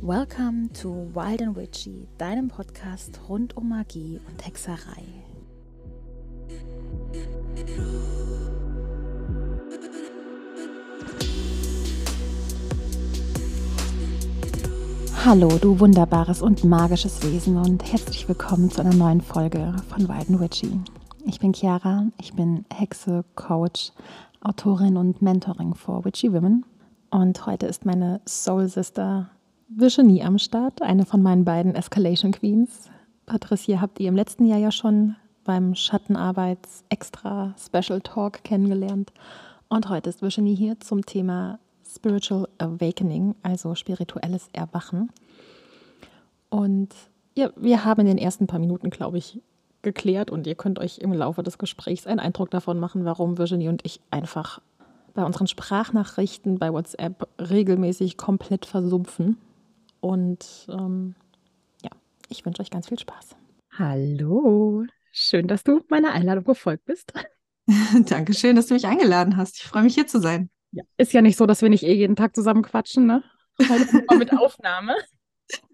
Welcome to Wild and Witchy, deinem Podcast rund um Magie und Hexerei. Hallo, du wunderbares und magisches Wesen und herzlich willkommen zu einer neuen Folge von Wild and Witchy. Ich bin Chiara, ich bin Hexe, Coach, Autorin und Mentoring for Witchy Women und heute ist meine Soul Sister Virginie am Start, eine von meinen beiden Escalation Queens. Patricia habt ihr im letzten Jahr ja schon beim Schattenarbeits Extra Special Talk kennengelernt. Und heute ist Virginie hier zum Thema Spiritual Awakening, also spirituelles Erwachen. Und ja, wir haben in den ersten paar Minuten, glaube ich, geklärt und ihr könnt euch im Laufe des Gesprächs einen Eindruck davon machen, warum Virginie und ich einfach bei unseren Sprachnachrichten bei WhatsApp regelmäßig komplett versumpfen. Und ähm, ja, ich wünsche euch ganz viel Spaß. Hallo, schön, dass du meiner Einladung gefolgt bist. Dankeschön, dass du mich eingeladen hast. Ich freue mich hier zu sein. Ja, ist ja nicht so, dass wir nicht eh jeden Tag zusammen quatschen, ne? Heute mit Aufnahme.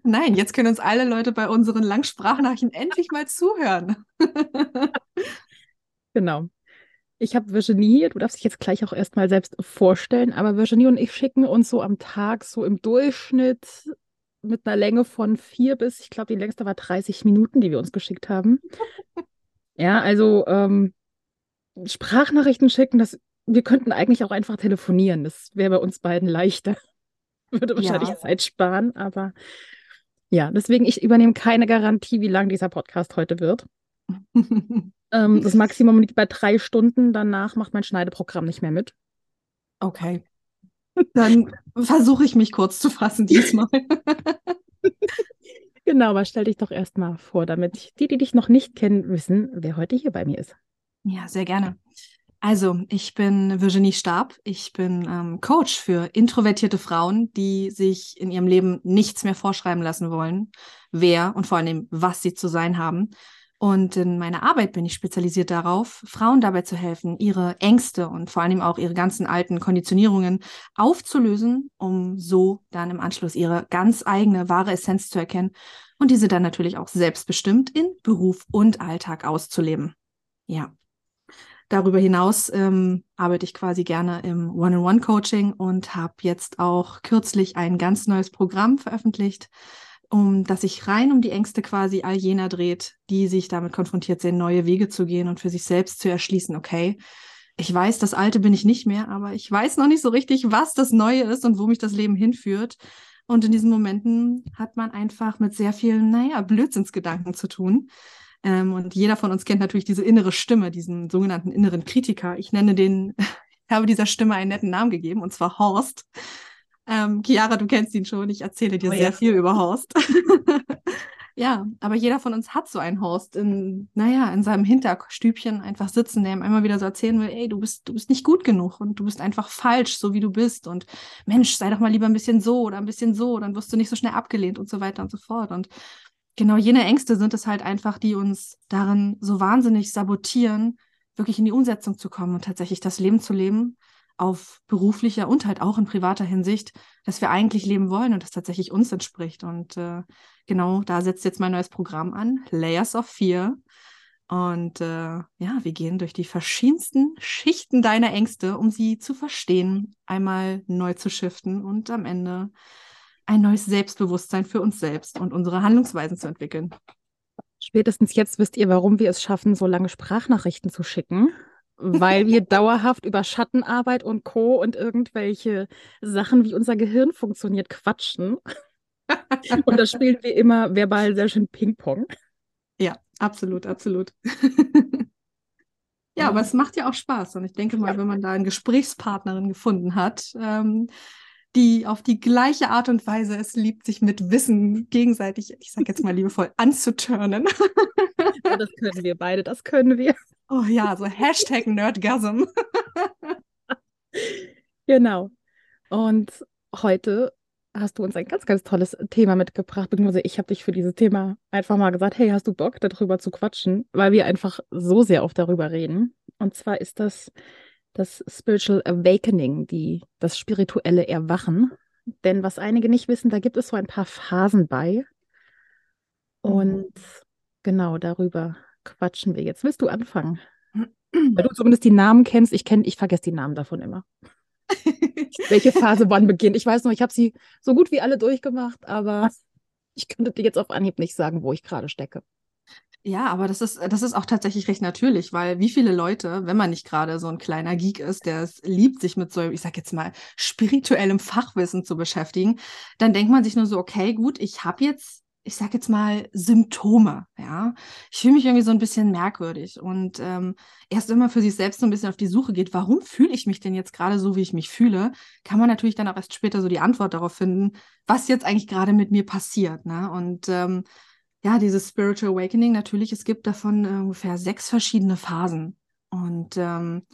Nein, jetzt können uns alle Leute bei unseren Langsprachnachrichten endlich mal zuhören. genau. Ich habe Virginie hier, du darfst dich jetzt gleich auch erstmal selbst vorstellen, aber Virginie und ich schicken uns so am Tag so im Durchschnitt mit einer Länge von vier bis, ich glaube, die längste war 30 Minuten, die wir uns geschickt haben. ja, also ähm, Sprachnachrichten schicken, das, wir könnten eigentlich auch einfach telefonieren. Das wäre bei uns beiden leichter. Würde wahrscheinlich ja. Zeit sparen, aber ja, deswegen, ich übernehme keine Garantie, wie lang dieser Podcast heute wird. ähm, das Maximum liegt bei drei Stunden. Danach macht mein Schneideprogramm nicht mehr mit. Okay. Dann versuche ich mich kurz zu fassen diesmal. genau, aber stell dich doch erstmal vor, damit die, die dich noch nicht kennen, wissen, wer heute hier bei mir ist. Ja, sehr gerne. Also, ich bin Virginie Stab. Ich bin ähm, Coach für introvertierte Frauen, die sich in ihrem Leben nichts mehr vorschreiben lassen wollen, wer und vor allem, was sie zu sein haben und in meiner Arbeit bin ich spezialisiert darauf, Frauen dabei zu helfen, ihre Ängste und vor allem auch ihre ganzen alten Konditionierungen aufzulösen, um so dann im Anschluss ihre ganz eigene wahre Essenz zu erkennen und diese dann natürlich auch selbstbestimmt in Beruf und Alltag auszuleben. Ja. Darüber hinaus ähm, arbeite ich quasi gerne im One-on-One-Coaching und habe jetzt auch kürzlich ein ganz neues Programm veröffentlicht, um dass sich rein um die Ängste quasi all jener dreht, die sich damit konfrontiert sehen, neue Wege zu gehen und für sich selbst zu erschließen, okay, ich weiß, das Alte bin ich nicht mehr, aber ich weiß noch nicht so richtig, was das Neue ist und wo mich das Leben hinführt. Und in diesen Momenten hat man einfach mit sehr vielen, naja, Blödsinnsgedanken zu tun. Ähm, und jeder von uns kennt natürlich diese innere Stimme, diesen sogenannten inneren Kritiker. Ich nenne den, ich habe dieser Stimme einen netten Namen gegeben, und zwar Horst. Ähm, Chiara, du kennst ihn schon. Ich erzähle dir oh, sehr ja. viel über Horst. ja, aber jeder von uns hat so einen Horst in, naja, in seinem Hinterstübchen einfach sitzen, der ihm einmal wieder so erzählen will, ey, du bist, du bist nicht gut genug und du bist einfach falsch, so wie du bist. Und Mensch, sei doch mal lieber ein bisschen so oder ein bisschen so, dann wirst du nicht so schnell abgelehnt und so weiter und so fort. Und genau jene Ängste sind es halt einfach, die uns darin so wahnsinnig sabotieren, wirklich in die Umsetzung zu kommen und tatsächlich das Leben zu leben, auf beruflicher und halt auch in privater Hinsicht, dass wir eigentlich leben wollen und das tatsächlich uns entspricht. Und äh, genau da setzt jetzt mein neues Programm an, Layers of Fear. Und äh, ja, wir gehen durch die verschiedensten Schichten deiner Ängste, um sie zu verstehen, einmal neu zu shiften und am Ende ein neues Selbstbewusstsein für uns selbst und unsere Handlungsweisen zu entwickeln. Spätestens jetzt wisst ihr, warum wir es schaffen, so lange Sprachnachrichten zu schicken weil wir dauerhaft über Schattenarbeit und Co. und irgendwelche Sachen, wie unser Gehirn funktioniert, quatschen. und da spielen wir immer verbal sehr schön Ping-Pong. Ja, absolut, absolut. ja, aber es macht ja auch Spaß. Und ich denke mal, wenn man da eine Gesprächspartnerin gefunden hat, ähm, die auf die gleiche Art und Weise es liebt, sich mit Wissen gegenseitig, ich sage jetzt mal liebevoll, anzuturnen. ja, das können wir beide, das können wir. Oh ja, so Hashtag Nerdgasm. genau. Und heute hast du uns ein ganz, ganz tolles Thema mitgebracht, beziehungsweise ich habe dich für dieses Thema einfach mal gesagt, hey, hast du Bock, darüber zu quatschen, weil wir einfach so sehr oft darüber reden. Und zwar ist das das Spiritual Awakening, die, das spirituelle Erwachen. Denn was einige nicht wissen, da gibt es so ein paar Phasen bei. Und mhm. genau darüber quatschen wir jetzt. Willst du anfangen? Weil du zumindest die Namen kennst. Ich kenne, ich vergesse die Namen davon immer. Welche Phase wann beginnt? Ich weiß noch, ich habe sie so gut wie alle durchgemacht, aber ich könnte dir jetzt auf Anhieb nicht sagen, wo ich gerade stecke. Ja, aber das ist, das ist auch tatsächlich recht natürlich, weil wie viele Leute, wenn man nicht gerade so ein kleiner Geek ist, der es liebt, sich mit so, ich sag jetzt mal, spirituellem Fachwissen zu beschäftigen, dann denkt man sich nur so, okay, gut, ich habe jetzt ich sag jetzt mal, Symptome, ja. Ich fühle mich irgendwie so ein bisschen merkwürdig und ähm, erst wenn man für sich selbst so ein bisschen auf die Suche geht, warum fühle ich mich denn jetzt gerade so, wie ich mich fühle, kann man natürlich dann auch erst später so die Antwort darauf finden, was jetzt eigentlich gerade mit mir passiert, ne? Und ähm, ja, dieses Spiritual Awakening, natürlich, es gibt davon äh, ungefähr sechs verschiedene Phasen und ähm,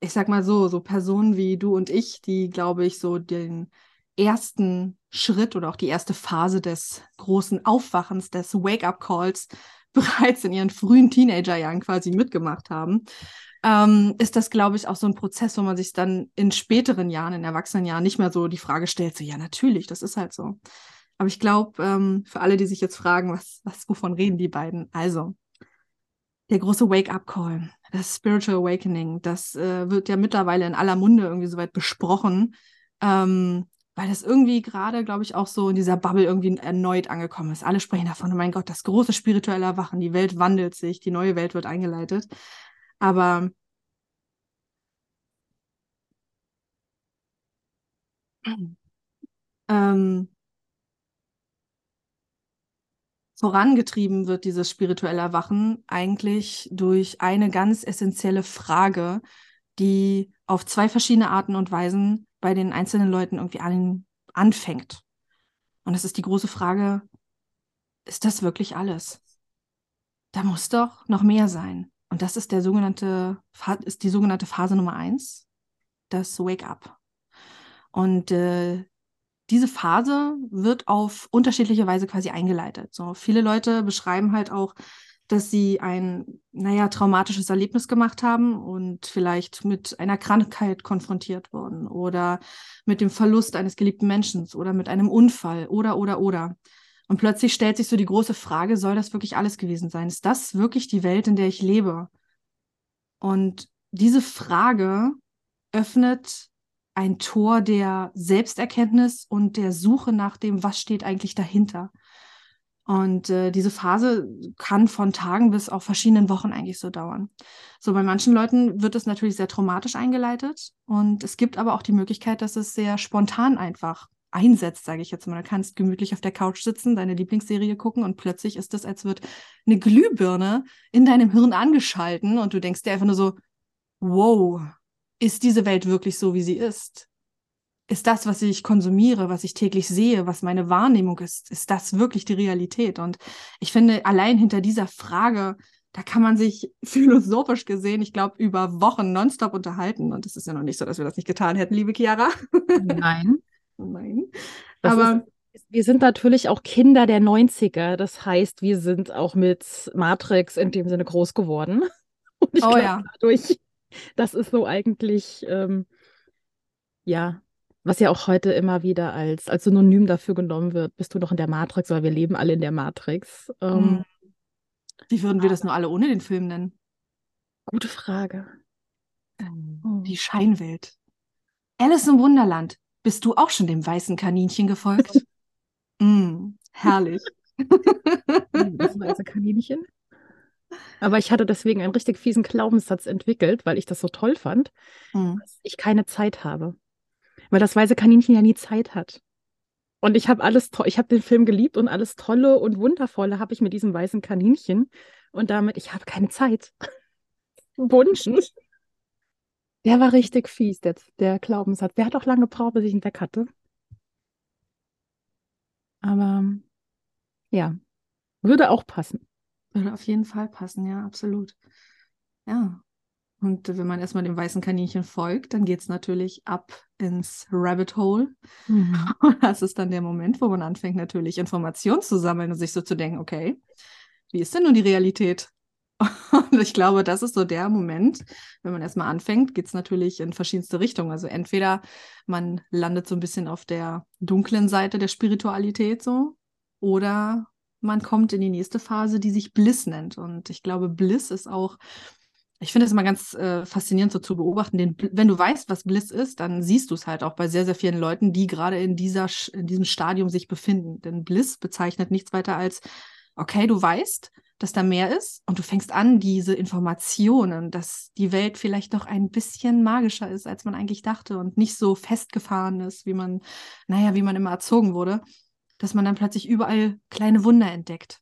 ich sag mal so, so Personen wie du und ich, die, glaube ich, so den ersten Schritt oder auch die erste Phase des großen Aufwachens, des Wake-up-Calls bereits in ihren frühen Teenagerjahren quasi mitgemacht haben, ähm, ist das, glaube ich, auch so ein Prozess, wo man sich dann in späteren Jahren, in Erwachsenenjahren nicht mehr so die Frage stellt, so ja, natürlich, das ist halt so. Aber ich glaube, ähm, für alle, die sich jetzt fragen, was, was, wovon reden die beiden? Also, der große Wake-up-Call, das Spiritual Awakening, das äh, wird ja mittlerweile in aller Munde irgendwie soweit besprochen. Ähm, weil das irgendwie gerade, glaube ich, auch so in dieser Bubble irgendwie erneut angekommen ist. Alle sprechen davon, oh mein Gott, das große spirituelle Erwachen, die Welt wandelt sich, die neue Welt wird eingeleitet. Aber ähm, vorangetrieben wird dieses spirituelle Erwachen eigentlich durch eine ganz essentielle Frage, die auf zwei verschiedene Arten und Weisen bei den einzelnen Leuten irgendwie an, anfängt. Und es ist die große Frage, ist das wirklich alles? Da muss doch noch mehr sein. Und das ist der sogenannte, ist die sogenannte Phase Nummer eins, das Wake Up. Und äh, diese Phase wird auf unterschiedliche Weise quasi eingeleitet. So viele Leute beschreiben halt auch dass sie ein, naja, traumatisches Erlebnis gemacht haben und vielleicht mit einer Krankheit konfrontiert wurden oder mit dem Verlust eines geliebten Menschen oder mit einem Unfall oder, oder, oder. Und plötzlich stellt sich so die große Frage, soll das wirklich alles gewesen sein? Ist das wirklich die Welt, in der ich lebe? Und diese Frage öffnet ein Tor der Selbsterkenntnis und der Suche nach dem, was steht eigentlich dahinter. Und äh, diese Phase kann von Tagen bis auch verschiedenen Wochen eigentlich so dauern. So bei manchen Leuten wird es natürlich sehr traumatisch eingeleitet und es gibt aber auch die Möglichkeit, dass es sehr spontan einfach einsetzt, sage ich jetzt mal. Du kannst gemütlich auf der Couch sitzen, deine Lieblingsserie gucken und plötzlich ist es, als wird eine Glühbirne in deinem Hirn angeschalten und du denkst dir einfach nur so, wow, ist diese Welt wirklich so, wie sie ist? ist das, was ich konsumiere, was ich täglich sehe, was meine Wahrnehmung ist, ist das wirklich die Realität? Und ich finde, allein hinter dieser Frage, da kann man sich philosophisch gesehen, ich glaube, über Wochen nonstop unterhalten. Und es ist ja noch nicht so, dass wir das nicht getan hätten, liebe Chiara. Nein. Nein. Das Aber wir sind natürlich auch Kinder der 90er. Das heißt, wir sind auch mit Matrix in dem Sinne groß geworden. Und ich oh glaub, ja. Dadurch, das ist so eigentlich, ähm, ja, was ja auch heute immer wieder als, als Synonym dafür genommen wird, bist du doch in der Matrix, weil wir leben alle in der Matrix. Ähm, hm. Wie würden wir das nur alle ohne den Film nennen? Gute Frage. Ähm, oh. Die Scheinwelt. Alice im Wunderland. Bist du auch schon dem weißen Kaninchen gefolgt? mm, herrlich. das weiße Kaninchen. Aber ich hatte deswegen einen richtig fiesen Glaubenssatz entwickelt, weil ich das so toll fand, mm. dass ich keine Zeit habe weil das weiße Kaninchen ja nie Zeit hat. Und ich habe alles toll, ich habe den Film geliebt und alles Tolle und Wundervolle habe ich mit diesem weißen Kaninchen. Und damit, ich habe keine Zeit. Wunsch. Der war richtig fies, der, der Glaubenssatz. Der hat auch lange gebraucht, bis ich ihn weg hatte. Aber ja, würde auch passen. Würde auf jeden Fall passen, ja, absolut. Ja. Und wenn man erstmal dem weißen Kaninchen folgt, dann geht es natürlich ab ins Rabbit Hole. Mhm. Das ist dann der Moment, wo man anfängt, natürlich Informationen zu sammeln und sich so zu denken, okay, wie ist denn nun die Realität? Und ich glaube, das ist so der Moment, wenn man erstmal anfängt, geht es natürlich in verschiedenste Richtungen. Also entweder man landet so ein bisschen auf der dunklen Seite der Spiritualität so, oder man kommt in die nächste Phase, die sich Bliss nennt. Und ich glaube, Bliss ist auch, ich finde es immer ganz äh, faszinierend so zu beobachten, denn wenn du weißt, was Bliss ist, dann siehst du es halt auch bei sehr, sehr vielen Leuten, die gerade in, dieser, in diesem Stadium sich befinden. Denn Bliss bezeichnet nichts weiter als, okay, du weißt, dass da mehr ist und du fängst an, diese Informationen, dass die Welt vielleicht doch ein bisschen magischer ist, als man eigentlich dachte und nicht so festgefahren ist, wie man, naja, wie man immer erzogen wurde, dass man dann plötzlich überall kleine Wunder entdeckt.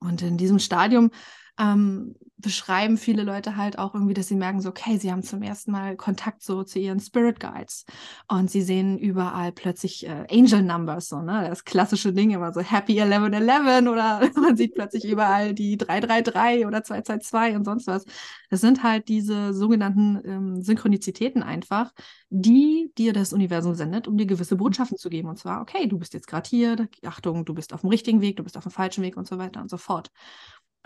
Und in diesem Stadium ähm, beschreiben viele Leute halt auch irgendwie, dass sie merken, so, okay, sie haben zum ersten Mal Kontakt so zu ihren Spirit Guides und sie sehen überall plötzlich äh, Angel Numbers, so, ne, das klassische Ding immer so Happy 1111 oder man sieht plötzlich überall die 333 oder 222 und sonst was. Das sind halt diese sogenannten ähm, Synchronizitäten einfach, die dir das Universum sendet, um dir gewisse Botschaften zu geben. Und zwar, okay, du bist jetzt gerade hier, Achtung, du bist auf dem richtigen Weg, du bist auf dem falschen Weg und so weiter und so fort.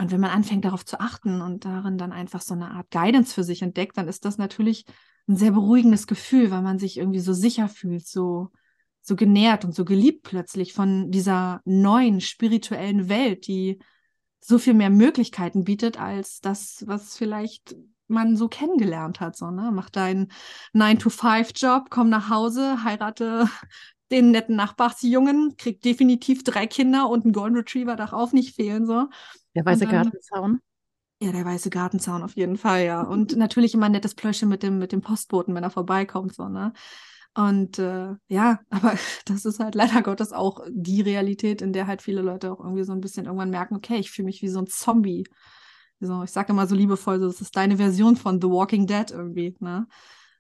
Und wenn man anfängt darauf zu achten und darin dann einfach so eine Art Guidance für sich entdeckt, dann ist das natürlich ein sehr beruhigendes Gefühl, weil man sich irgendwie so sicher fühlt, so, so genährt und so geliebt plötzlich von dieser neuen spirituellen Welt, die so viel mehr Möglichkeiten bietet als das, was vielleicht man so kennengelernt hat. So, ne? Mach deinen 9-to-5-Job, komm nach Hause, heirate den netten Nachbarsjungen, krieg definitiv drei Kinder und einen Golden Retriever darf auch nicht fehlen. So. Der weiße dann, Gartenzaun. Ja, der weiße Gartenzaun auf jeden Fall, ja. Und natürlich immer ein nettes Plöschchen mit dem, mit dem Postboten, wenn er vorbeikommt, so, ne? Und äh, ja, aber das ist halt leider Gottes auch die Realität, in der halt viele Leute auch irgendwie so ein bisschen irgendwann merken, okay, ich fühle mich wie so ein Zombie. So, ich sage immer so liebevoll, so, das ist deine Version von The Walking Dead irgendwie, ne?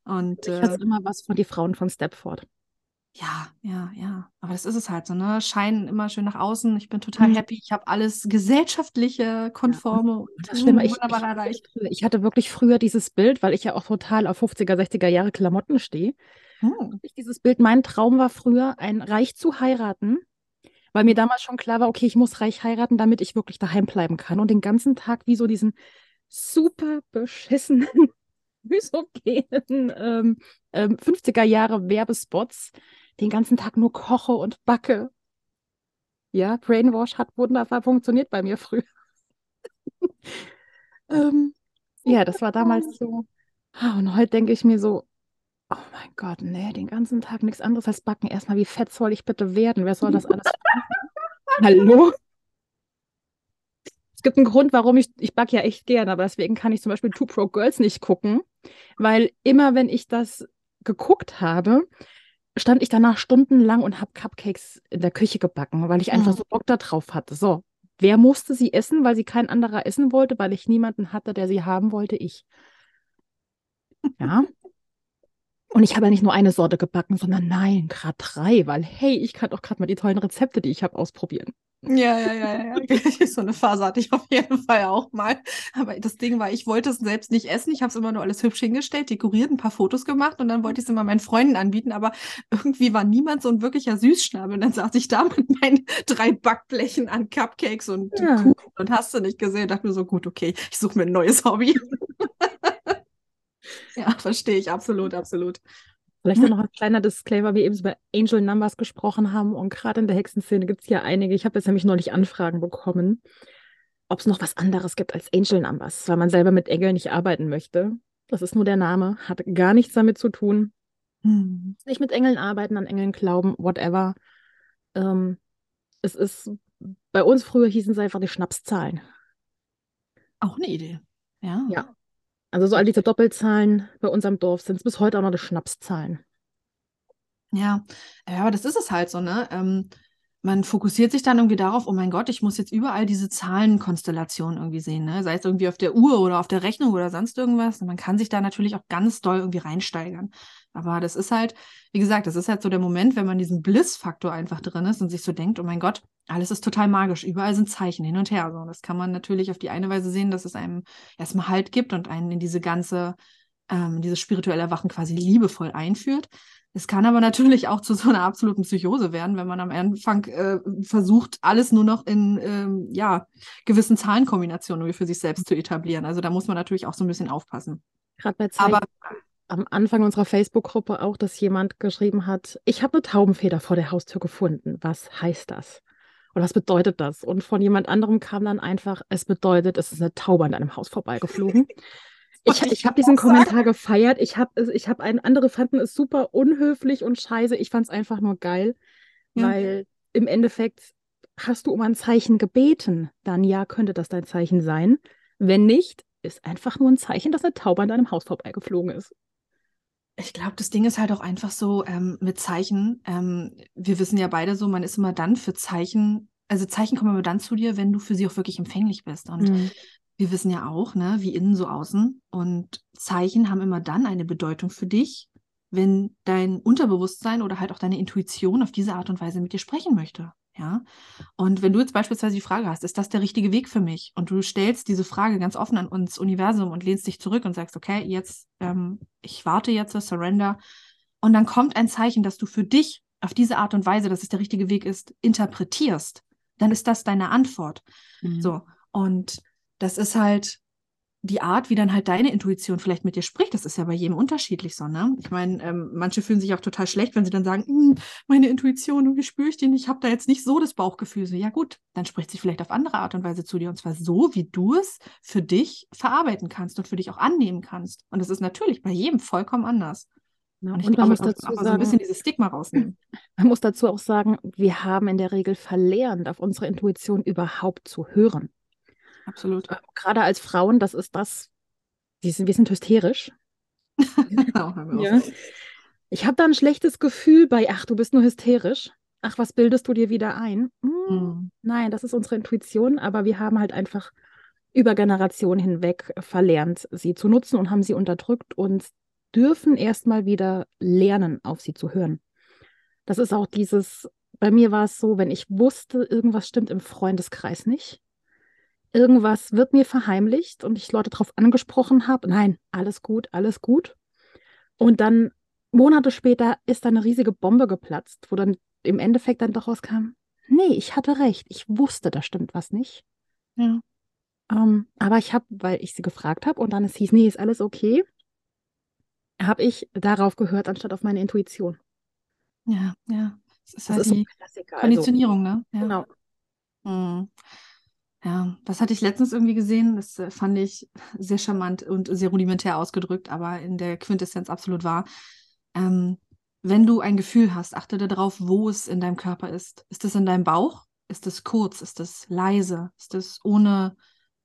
Und ich äh, immer was von die Frauen von Stepford. Ja, ja, ja. Aber das ist es halt so, ne? Scheinen immer schön nach außen. Ich bin total mhm. happy. Ich habe alles gesellschaftliche, konforme. Ja, das Schlimme, ich, ich, ich hatte wirklich früher dieses Bild, weil ich ja auch total auf 50er, 60er Jahre Klamotten stehe. Hm. Ich dieses Bild, mein Traum war früher, ein Reich zu heiraten, weil mir damals schon klar war, okay, ich muss reich heiraten, damit ich wirklich daheim bleiben kann. Und den ganzen Tag wie so diesen super beschissenen, misogenen ähm, ähm, 50er Jahre Werbespots den ganzen Tag nur koche und backe. Ja, Brainwash hat wunderbar funktioniert bei mir früher. ähm, ja, das war damals so. Ah, und heute denke ich mir so, oh mein Gott, nee, den ganzen Tag nichts anderes als backen. Erstmal, wie fett soll ich bitte werden? Wer soll das alles Hallo? Es gibt einen Grund, warum ich, ich backe ja echt gern, aber deswegen kann ich zum Beispiel Two Pro Girls nicht gucken, weil immer, wenn ich das geguckt habe, stand ich danach stundenlang und habe Cupcakes in der Küche gebacken, weil ich einfach mhm. so Bock darauf hatte. So, wer musste sie essen, weil sie kein anderer essen wollte, weil ich niemanden hatte, der sie haben wollte? Ich. Ja. Und ich habe ja nicht nur eine Sorte gebacken, sondern nein, gerade drei, weil hey, ich kann doch gerade mal die tollen Rezepte, die ich habe, ausprobieren. Ja, ja, ja, ja. so eine Phase hatte ich auf jeden Fall auch mal. Aber das Ding war, ich wollte es selbst nicht essen. Ich habe es immer nur alles hübsch hingestellt, dekoriert, ein paar Fotos gemacht und dann wollte ich es immer meinen Freunden anbieten. Aber irgendwie war niemand so ein wirklicher Süßschnabel. Und dann saß ich da mit meinen drei Backblechen an Cupcakes und ja. Kuchen und hast du nicht gesehen. Dachte mir so, gut, okay, ich suche mir ein neues Hobby. ja, verstehe ich absolut, absolut. Vielleicht noch ein kleiner Disclaimer, wie eben über Angel Numbers gesprochen haben. Und gerade in der Hexenszene gibt es ja einige. Ich habe jetzt nämlich neulich Anfragen bekommen, ob es noch was anderes gibt als Angel Numbers, weil man selber mit Engeln nicht arbeiten möchte. Das ist nur der Name, hat gar nichts damit zu tun. Hm. Nicht mit Engeln arbeiten, an Engeln glauben, whatever. Ähm, es ist, bei uns früher hießen es einfach die Schnapszahlen. Auch eine Idee. Ja. Ja. Also so all diese Doppelzahlen bei unserem Dorf sind es bis heute auch noch die Schnapszahlen. Ja, ja, aber das ist es halt so, ne? Ähm, man fokussiert sich dann irgendwie darauf, oh mein Gott, ich muss jetzt überall diese Zahlenkonstellationen irgendwie sehen, ne? Sei es irgendwie auf der Uhr oder auf der Rechnung oder sonst irgendwas. Und man kann sich da natürlich auch ganz doll irgendwie reinsteigern. Aber das ist halt, wie gesagt, das ist halt so der Moment, wenn man diesen Bliss-Faktor einfach drin ist und sich so denkt, oh mein Gott, alles ist total magisch, überall sind Zeichen hin und her. So, das kann man natürlich auf die eine Weise sehen, dass es einem erstmal Halt gibt und einen in diese ganze ähm, dieses spirituelle Erwachen quasi liebevoll einführt. Es kann aber natürlich auch zu so einer absoluten Psychose werden, wenn man am Anfang äh, versucht, alles nur noch in ähm, ja, gewissen Zahlenkombinationen für sich selbst zu etablieren. Also da muss man natürlich auch so ein bisschen aufpassen. Gerade bei Zeichen aber am Anfang unserer Facebook-Gruppe auch, dass jemand geschrieben hat, ich habe eine Taubenfeder vor der Haustür gefunden. Was heißt das? Oder was bedeutet das? Und von jemand anderem kam dann einfach, es bedeutet, es ist eine Taube an deinem Haus vorbeigeflogen. ich, ich habe diesen Kommentar gefeiert. Ich habe ich hab einen, andere fanden es super unhöflich und scheiße. Ich fand es einfach nur geil, ja. weil im Endeffekt hast du um ein Zeichen gebeten, dann ja, könnte das dein Zeichen sein. Wenn nicht, ist einfach nur ein Zeichen, dass eine Taube an deinem Haus vorbeigeflogen ist. Ich glaube, das Ding ist halt auch einfach so ähm, mit Zeichen. Ähm, wir wissen ja beide so, man ist immer dann für Zeichen, also Zeichen kommen immer dann zu dir, wenn du für sie auch wirklich empfänglich bist. Und mhm. wir wissen ja auch, ne, wie innen so außen. Und Zeichen haben immer dann eine Bedeutung für dich, wenn dein Unterbewusstsein oder halt auch deine Intuition auf diese Art und Weise mit dir sprechen möchte. Ja. Und wenn du jetzt beispielsweise die Frage hast, ist das der richtige Weg für mich? Und du stellst diese Frage ganz offen an uns Universum und lehnst dich zurück und sagst, okay, jetzt, ähm, ich warte jetzt, Surrender. Und dann kommt ein Zeichen, dass du für dich auf diese Art und Weise, dass es der richtige Weg ist, interpretierst. Dann ist das deine Antwort. Mhm. So. Und das ist halt, die Art, wie dann halt deine Intuition vielleicht mit dir spricht, das ist ja bei jedem unterschiedlich so, ne? Ich meine, ähm, manche fühlen sich auch total schlecht, wenn sie dann sagen, hm, meine Intuition, irgendwie spüre ich die nicht, ich habe da jetzt nicht so das Bauchgefühl. So, ja gut, dann spricht sie vielleicht auf andere Art und Weise zu dir und zwar so, wie du es für dich verarbeiten kannst und für dich auch annehmen kannst. Und das ist natürlich bei jedem vollkommen anders. Ja, und ich und glaube, man muss dazu auch, sagen, so ein bisschen dieses Stigma rausnehmen. Man muss dazu auch sagen, wir haben in der Regel verlernt, auf unsere Intuition überhaupt zu hören. Absolut. Äh, gerade als Frauen, das ist das, wir sind, wir sind hysterisch. ja. Ich habe da ein schlechtes Gefühl bei, ach, du bist nur hysterisch. Ach, was bildest du dir wieder ein? Hm, mhm. Nein, das ist unsere Intuition, aber wir haben halt einfach über Generationen hinweg verlernt, sie zu nutzen und haben sie unterdrückt und dürfen erstmal wieder lernen, auf sie zu hören. Das ist auch dieses, bei mir war es so, wenn ich wusste, irgendwas stimmt im Freundeskreis nicht, irgendwas wird mir verheimlicht und ich Leute darauf angesprochen habe, nein, alles gut, alles gut. Und dann Monate später ist da eine riesige Bombe geplatzt, wo dann im Endeffekt dann doch rauskam, nee, ich hatte recht, ich wusste, da stimmt was nicht. Ja. Ähm, aber ich habe, weil ich sie gefragt habe und dann es hieß, nee, ist alles okay, habe ich darauf gehört, anstatt auf meine Intuition. Ja, ja. Das ist das halt ist die Klassiker. Also Konditionierung, also, ne? Ja. Genau. Hm. Ja, das hatte ich letztens irgendwie gesehen. Das äh, fand ich sehr charmant und sehr rudimentär ausgedrückt, aber in der Quintessenz absolut wahr. Ähm, wenn du ein Gefühl hast, achte darauf, wo es in deinem Körper ist. Ist es in deinem Bauch? Ist es kurz? Ist es leise? Ist es ohne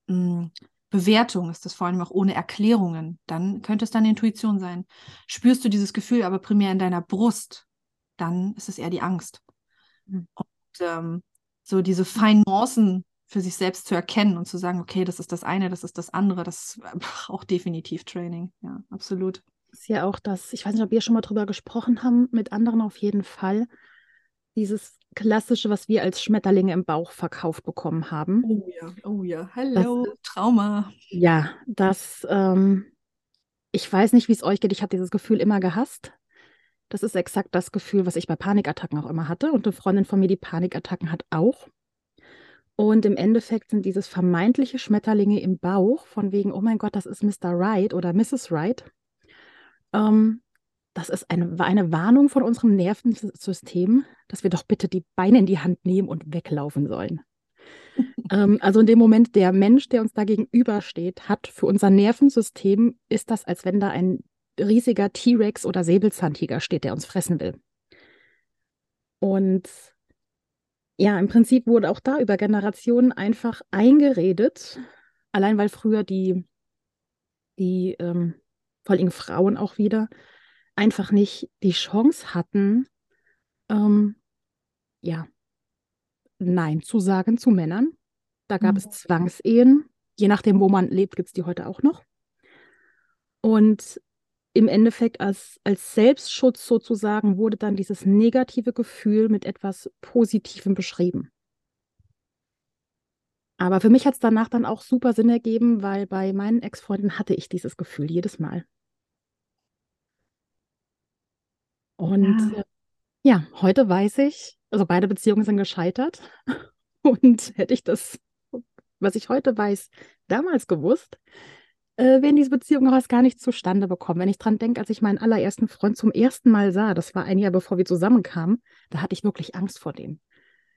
mh, hm, Bewertung? Ist es vor allem auch ohne Erklärungen? Dann könnte es deine Intuition sein. Spürst du dieses Gefühl aber primär in deiner Brust? Dann ist es eher die Angst. Mhm. Und ähm, so diese feinen Nuancen für sich selbst zu erkennen und zu sagen, okay, das ist das eine, das ist das andere, das auch definitiv Training. Ja, absolut. Das ist ja auch das, ich weiß nicht, ob wir schon mal drüber gesprochen haben, mit anderen auf jeden Fall. Dieses klassische, was wir als Schmetterlinge im Bauch verkauft bekommen haben. Oh ja, oh ja, hallo, das, Trauma. Ja, das, ähm, ich weiß nicht, wie es euch geht. Ich habe dieses Gefühl immer gehasst. Das ist exakt das Gefühl, was ich bei Panikattacken auch immer hatte. Und eine Freundin von mir, die Panikattacken hat auch. Und im Endeffekt sind dieses vermeintliche Schmetterlinge im Bauch, von wegen, oh mein Gott, das ist Mr. Wright oder Mrs. Wright. Ähm, das ist eine, eine Warnung von unserem Nervensystem, dass wir doch bitte die Beine in die Hand nehmen und weglaufen sollen. ähm, also in dem Moment, der Mensch, der uns da gegenübersteht, hat für unser Nervensystem, ist das, als wenn da ein riesiger T-Rex oder Säbelzahntiger steht, der uns fressen will. Und ja, im Prinzip wurde auch da über Generationen einfach eingeredet, allein weil früher die, die ähm, vor allem Frauen auch wieder, einfach nicht die Chance hatten, ähm, ja, Nein zu sagen zu Männern. Da gab mhm. es Zwangsehen. Je nachdem, wo man lebt, gibt es die heute auch noch. Und im Endeffekt als, als Selbstschutz sozusagen wurde dann dieses negative Gefühl mit etwas Positivem beschrieben. Aber für mich hat es danach dann auch super Sinn ergeben, weil bei meinen Ex-Freunden hatte ich dieses Gefühl jedes Mal. Und ja. Äh, ja, heute weiß ich, also beide Beziehungen sind gescheitert. Und hätte ich das, was ich heute weiß, damals gewusst, äh, wären diese Beziehungen auch gar nicht zustande bekommen. Wenn ich dran denke, als ich meinen allerersten Freund zum ersten Mal sah, das war ein Jahr bevor wir zusammenkamen, da hatte ich wirklich Angst vor dem.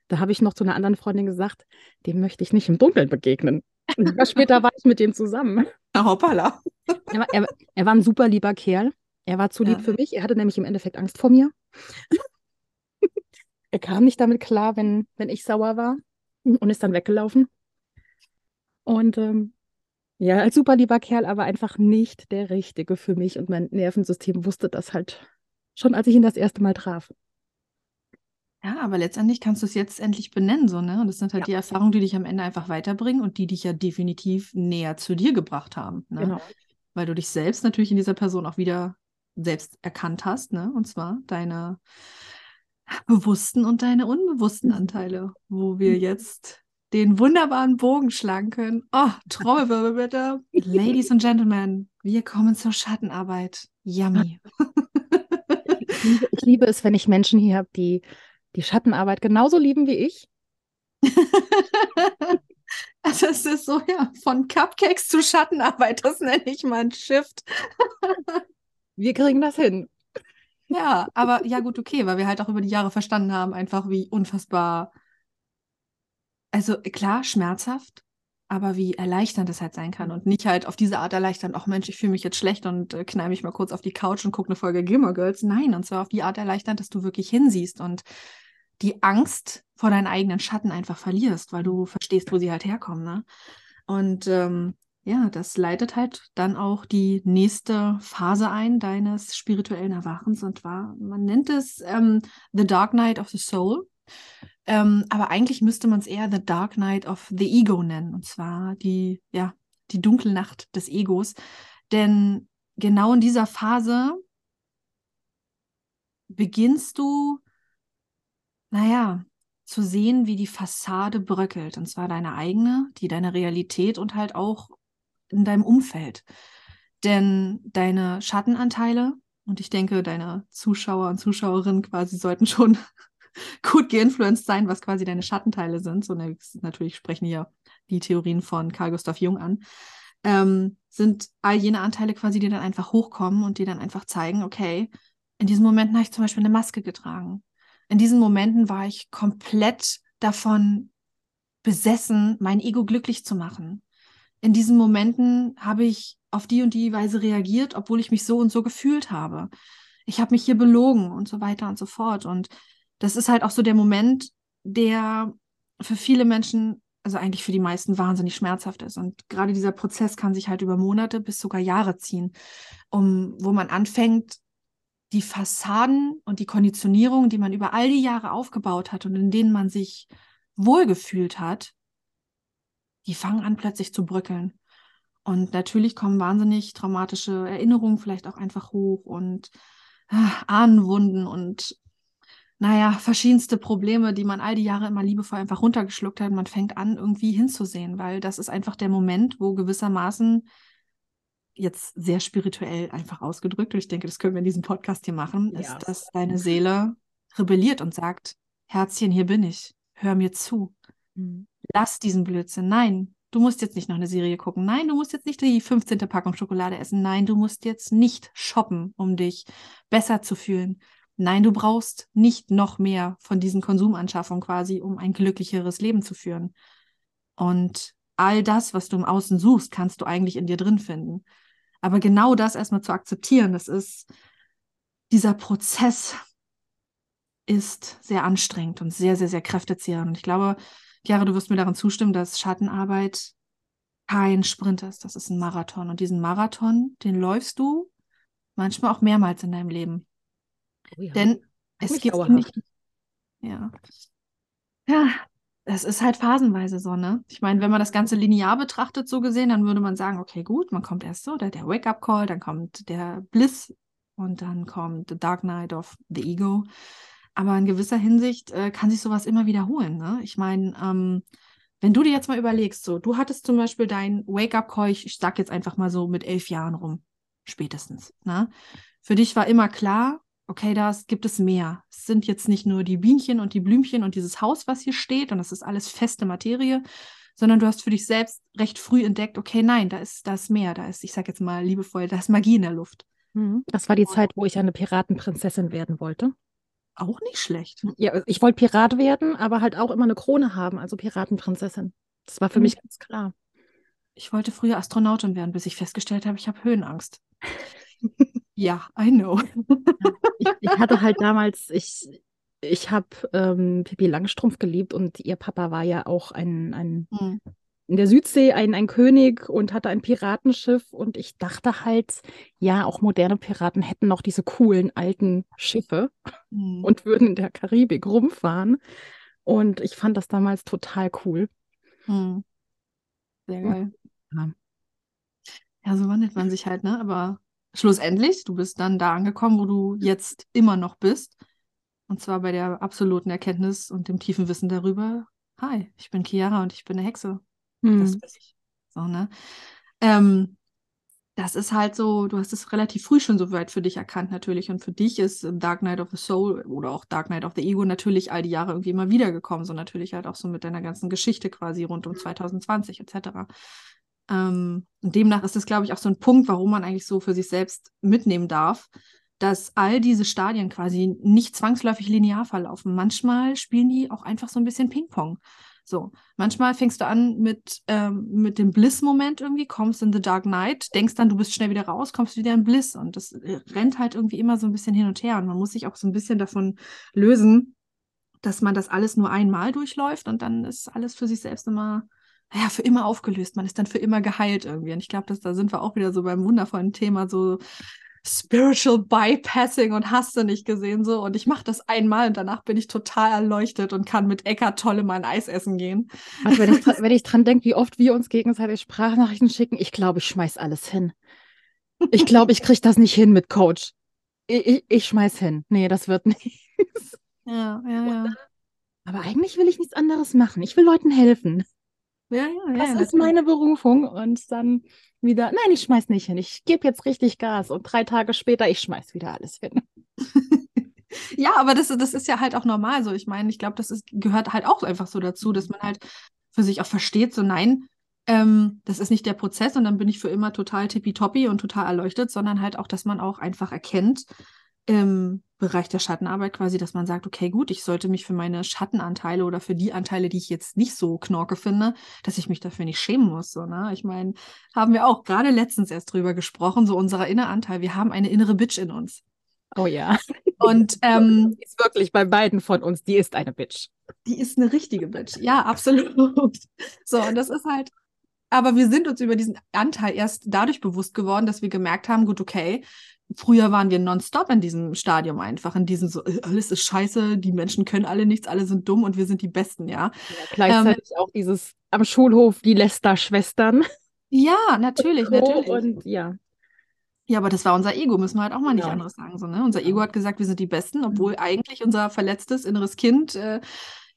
Da habe ich noch zu einer anderen Freundin gesagt, dem möchte ich nicht im Dunkeln begegnen. Und später war ich mit dem zusammen. Hoppala. Er war, er, er war ein super lieber Kerl. Er war zu lieb ja. für mich. Er hatte nämlich im Endeffekt Angst vor mir. er kam nicht damit klar, wenn, wenn ich sauer war und ist dann weggelaufen. Und ähm, ja, als super lieber Kerl, aber einfach nicht der Richtige für mich. Und mein Nervensystem wusste das halt schon, als ich ihn das erste Mal traf. Ja, aber letztendlich kannst du es jetzt endlich benennen, so, ne? Und das sind halt ja. die Erfahrungen, die dich am Ende einfach weiterbringen und die dich ja definitiv näher zu dir gebracht haben. Ne? Genau. Weil du dich selbst natürlich in dieser Person auch wieder selbst erkannt hast, ne? Und zwar deine bewussten und deine unbewussten mhm. Anteile, wo wir mhm. jetzt den wunderbaren Bogen schlagen können. Oh, Trommelwirbel bitte. Ladies and Gentlemen, wir kommen zur Schattenarbeit. Yummy. Ich liebe, ich liebe es, wenn ich Menschen hier habe, die die Schattenarbeit genauso lieben wie ich. Also es ist so, ja, von Cupcakes zu Schattenarbeit, das nenne ich mal ein Shift. Wir kriegen das hin. Ja, aber ja gut, okay, weil wir halt auch über die Jahre verstanden haben, einfach wie unfassbar, also klar, schmerzhaft, aber wie erleichternd das halt sein kann und nicht halt auf diese Art erleichternd, ach Mensch, ich fühle mich jetzt schlecht und äh, knall mich mal kurz auf die Couch und gucke eine Folge Gilmore Girls. Nein, und zwar auf die Art erleichternd, dass du wirklich hinsiehst und die Angst vor deinen eigenen Schatten einfach verlierst, weil du verstehst, wo sie halt herkommen. Ne? Und ähm, ja, das leitet halt dann auch die nächste Phase ein deines spirituellen Erwachens und war, man nennt es ähm, The Dark Night of the Soul. Ähm, aber eigentlich müsste man es eher The Dark Night of the Ego nennen. Und zwar die, ja, die dunkle Nacht des Egos. Denn genau in dieser Phase beginnst du naja, zu sehen, wie die Fassade bröckelt. Und zwar deine eigene, die deine Realität und halt auch in deinem Umfeld. Denn deine Schattenanteile, und ich denke, deine Zuschauer und Zuschauerinnen quasi sollten schon gut geinfluenced sein, was quasi deine Schattenteile sind. So natürlich sprechen hier die Theorien von Carl Gustav Jung an. Ähm, sind all jene Anteile quasi, die dann einfach hochkommen und die dann einfach zeigen, okay, in diesen Momenten habe ich zum Beispiel eine Maske getragen in diesen Momenten war ich komplett davon besessen, mein Ego glücklich zu machen. In diesen Momenten habe ich auf die und die Weise reagiert, obwohl ich mich so und so gefühlt habe. Ich habe mich hier belogen und so weiter und so fort. Und das ist halt auch so der Moment, der für viele Menschen, also eigentlich für die meisten, wahnsinnig schmerzhaft ist. Und gerade dieser Prozess kann sich halt über Monate bis sogar Jahre ziehen, um, wo man anfängt, die Fassaden und die Konditionierung, die man über all die Jahre aufgebaut hat und in denen man sich wohlgefühlt hat, die fangen an plötzlich zu bröckeln. Und natürlich kommen wahnsinnig traumatische Erinnerungen vielleicht auch einfach hoch und äh, Ahnenwunden und naja, verschiedenste Probleme, die man all die Jahre immer liebevoll einfach runtergeschluckt hat. Man fängt an, irgendwie hinzusehen, weil das ist einfach der Moment, wo gewissermaßen jetzt sehr spirituell einfach ausgedrückt, und ich denke, das können wir in diesem Podcast hier machen, ja. ist, dass deine Seele rebelliert und sagt, Herzchen, hier bin ich, hör mir zu. Mhm. Lass diesen Blödsinn. Nein, du musst jetzt nicht noch eine Serie gucken. Nein, du musst jetzt nicht die 15. Packung Schokolade essen. Nein, du musst jetzt nicht shoppen, um dich besser zu fühlen. Nein, du brauchst nicht noch mehr von diesen Konsumanschaffungen quasi, um ein glücklicheres Leben zu führen. Und all das, was du im Außen suchst, kannst du eigentlich in dir drin finden. Aber genau das erstmal zu akzeptieren, das ist, dieser Prozess ist sehr anstrengend und sehr, sehr, sehr kräftezehrend. Und ich glaube, Chiara, du wirst mir darin zustimmen, dass Schattenarbeit kein Sprint ist, das ist ein Marathon. Und diesen Marathon, den läufst du manchmal auch mehrmals in deinem Leben. Oh ja. Denn es gibt nicht. Ja. Ja, das ist halt phasenweise so, ne? Ich meine, wenn man das Ganze linear betrachtet, so gesehen, dann würde man sagen, okay, gut, man kommt erst so, der, der Wake-up-Call, dann kommt der Bliss und dann kommt The Dark Night of the Ego. Aber in gewisser Hinsicht äh, kann sich sowas immer wiederholen, ne? Ich meine, ähm, wenn du dir jetzt mal überlegst, so, du hattest zum Beispiel dein Wake-up-Call, ich, ich sag jetzt einfach mal so mit elf Jahren rum, spätestens, ne? Für dich war immer klar, okay, da gibt es mehr. Es sind jetzt nicht nur die Bienchen und die Blümchen und dieses Haus, was hier steht, und das ist alles feste Materie, sondern du hast für dich selbst recht früh entdeckt, okay, nein, da ist, da ist mehr, da ist, ich sag jetzt mal liebevoll, da ist Magie in der Luft. Mhm. Das war die Zeit, wo ich eine Piratenprinzessin werden wollte. Auch nicht schlecht. Ja, ich wollte Pirat werden, aber halt auch immer eine Krone haben, also Piratenprinzessin. Das war für mhm. mich ganz klar. Ich wollte früher Astronautin werden, bis ich festgestellt habe, ich habe Höhenangst. ja, I know. ich, ich, hatte halt damals, ich, ich habe ähm, Pippi Langstrumpf geliebt und ihr Papa war ja auch ein, ein mhm. in der Südsee ein, ein König und hatte ein Piratenschiff und ich dachte halt, ja, auch moderne Piraten hätten noch diese coolen alten Schiffe mhm. und würden in der Karibik rumfahren. Und ich fand das damals total cool. Mhm. Sehr geil. Ja. ja, so wandelt man sich halt, ne? Aber schlussendlich, du bist dann da angekommen, wo du jetzt immer noch bist. Und zwar bei der absoluten Erkenntnis und dem tiefen Wissen darüber, hi, ich bin Chiara und ich bin eine Hexe. Hm. Das weiß ich. So, ne? Ähm, das ist halt so, du hast es relativ früh schon so weit für dich erkannt, natürlich. Und für dich ist Dark Knight of the Soul oder auch Dark Knight of the Ego natürlich all die Jahre irgendwie immer wiedergekommen. So natürlich halt auch so mit deiner ganzen Geschichte quasi rund um 2020 etc. Ähm, und demnach ist das, glaube ich, auch so ein Punkt, warum man eigentlich so für sich selbst mitnehmen darf, dass all diese Stadien quasi nicht zwangsläufig linear verlaufen. Manchmal spielen die auch einfach so ein bisschen Ping-Pong. So, manchmal fängst du an mit, ähm, mit dem Bliss-Moment irgendwie, kommst in The Dark Knight, denkst dann, du bist schnell wieder raus, kommst wieder in Bliss und das äh, rennt halt irgendwie immer so ein bisschen hin und her und man muss sich auch so ein bisschen davon lösen, dass man das alles nur einmal durchläuft und dann ist alles für sich selbst immer, ja, für immer aufgelöst. Man ist dann für immer geheilt irgendwie. Und ich glaube, da sind wir auch wieder so beim wundervollen Thema so Spiritual Bypassing und hast du nicht gesehen so. Und ich mache das einmal und danach bin ich total erleuchtet und kann mit Eckart Tolle mal ein Eis essen gehen. Also wenn ich, wenn ich dran denke, wie oft wir uns gegenseitig Sprachnachrichten schicken, ich glaube, ich schmeiß alles hin. Ich glaube, ich kriege das nicht hin mit Coach. Ich, ich, ich schmeiß hin. Nee, das wird nichts. Ja, ja, ja. Aber eigentlich will ich nichts anderes machen. Ich will Leuten helfen. Ja, ja, ja. Das ist meine Berufung. Und dann wieder, nein, ich schmeiß nicht hin. Ich gebe jetzt richtig Gas. Und drei Tage später, ich schmeiß wieder alles hin. ja, aber das, das ist ja halt auch normal so. Ich meine, ich glaube, das ist, gehört halt auch einfach so dazu, dass man halt für sich auch versteht, so nein, ähm, das ist nicht der Prozess und dann bin ich für immer total tippitoppi und total erleuchtet, sondern halt auch, dass man auch einfach erkennt, ähm, Bereich der Schattenarbeit quasi, dass man sagt, okay, gut, ich sollte mich für meine Schattenanteile oder für die Anteile, die ich jetzt nicht so knorke finde, dass ich mich dafür nicht schämen muss. So, ne? Ich meine, haben wir auch gerade letztens erst drüber gesprochen, so unser innerer Anteil, wir haben eine innere Bitch in uns. Oh ja. Und ähm, ist wirklich bei beiden von uns, die ist eine Bitch. Die ist eine richtige Bitch. Ja, absolut. So, und das ist halt, aber wir sind uns über diesen Anteil erst dadurch bewusst geworden, dass wir gemerkt haben, gut, okay, früher waren wir nonstop in diesem Stadium einfach, in diesem so, äh, alles ist scheiße, die Menschen können alle nichts, alle sind dumm und wir sind die Besten, ja. ja gleichzeitig ähm, auch dieses am Schulhof die Lester-Schwestern. Ja, natürlich, und natürlich. Und ja. Ja, aber das war unser Ego, müssen wir halt auch mal nicht ja. anderes sagen. So, ne? Unser Ego hat gesagt, wir sind die Besten, obwohl mhm. eigentlich unser verletztes inneres Kind äh,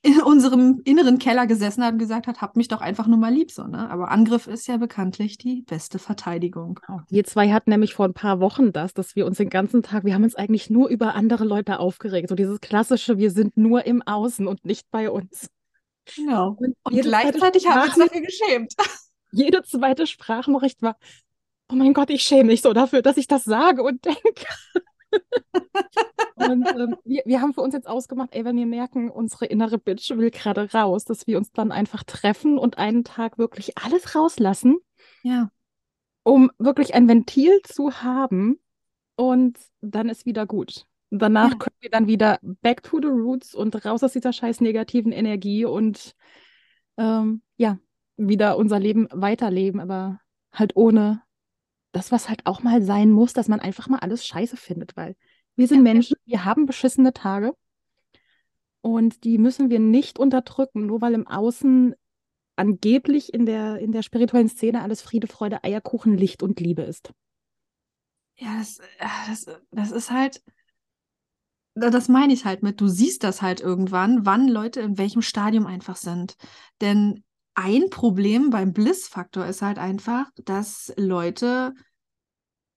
in unserem inneren Keller gesessen hat und gesagt hat, habt mich doch einfach nur mal lieb so, ne? Aber Angriff ist ja bekanntlich die beste Verteidigung. Genau. Wir zwei hatten nämlich vor ein paar Wochen das, dass wir uns den ganzen Tag, wir haben uns eigentlich nur über andere Leute aufgeregt. So dieses klassische, wir sind nur im Außen und nicht bei uns. Genau. Und, und gleichzeitig haben wir uns dafür geschämt. Jede zweite Sprachnachricht war, oh mein Gott, ich schäme mich so dafür, dass ich das sage und denke. Und ähm, wir, wir haben für uns jetzt ausgemacht, ey, wenn wir merken, unsere innere Bitch will gerade raus, dass wir uns dann einfach treffen und einen Tag wirklich alles rauslassen. Ja. Um wirklich ein Ventil zu haben und dann ist wieder gut. Danach ja. können wir dann wieder back to the roots und raus aus dieser scheiß negativen Energie und ähm, ja, wieder unser Leben weiterleben, aber halt ohne das, was halt auch mal sein muss, dass man einfach mal alles scheiße findet, weil wir sind ja. Menschen, wir haben beschissene Tage und die müssen wir nicht unterdrücken, nur weil im Außen angeblich in der, in der spirituellen Szene alles Friede, Freude, Eierkuchen, Licht und Liebe ist. Ja, das, äh, das, das ist halt, das meine ich halt mit, du siehst das halt irgendwann, wann Leute in welchem Stadium einfach sind. Denn ein Problem beim Bliss-Faktor ist halt einfach, dass Leute,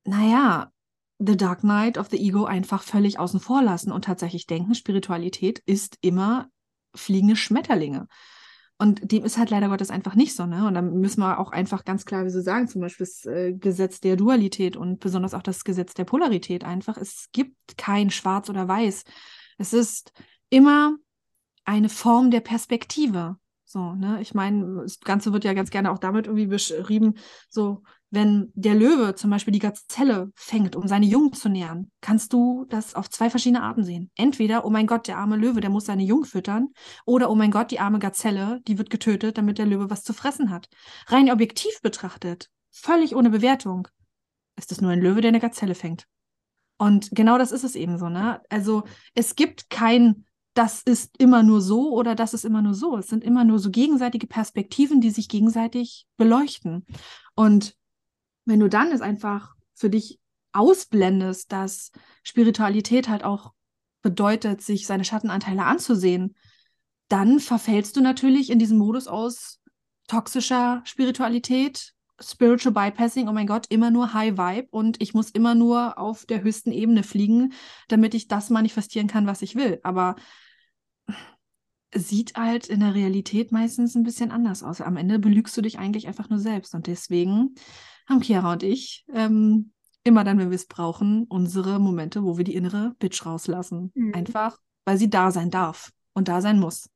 naja, The Dark Night of the Ego einfach völlig außen vor lassen und tatsächlich denken, Spiritualität ist immer fliegende Schmetterlinge. Und dem ist halt leider Gottes einfach nicht so, ne? Und dann müssen wir auch einfach ganz klar, wie Sie sagen, zum Beispiel das äh, Gesetz der Dualität und besonders auch das Gesetz der Polarität einfach. Es gibt kein Schwarz oder Weiß. Es ist immer eine Form der Perspektive. So, ne? Ich meine, das Ganze wird ja ganz gerne auch damit irgendwie beschrieben, so, wenn der Löwe zum Beispiel die Gazelle fängt, um seine Jungen zu nähern, kannst du das auf zwei verschiedene Arten sehen. Entweder, oh mein Gott, der arme Löwe, der muss seine Jungen füttern, oder oh mein Gott, die arme Gazelle, die wird getötet, damit der Löwe was zu fressen hat. Rein objektiv betrachtet, völlig ohne Bewertung, ist es nur ein Löwe, der eine Gazelle fängt. Und genau das ist es eben so, ne? Also es gibt kein das ist immer nur so oder das ist immer nur so. Es sind immer nur so gegenseitige Perspektiven, die sich gegenseitig beleuchten. Und wenn du dann es einfach für dich ausblendest, dass Spiritualität halt auch bedeutet, sich seine Schattenanteile anzusehen, dann verfällst du natürlich in diesen Modus aus toxischer Spiritualität, Spiritual Bypassing, oh mein Gott, immer nur High Vibe und ich muss immer nur auf der höchsten Ebene fliegen, damit ich das manifestieren kann, was ich will. Aber sieht halt in der Realität meistens ein bisschen anders aus. Am Ende belügst du dich eigentlich einfach nur selbst. Und deswegen haben Chiara und ich ähm, immer dann, wenn wir es brauchen, unsere Momente, wo wir die innere Bitch rauslassen. Mhm. Einfach, weil sie da sein darf und da sein muss.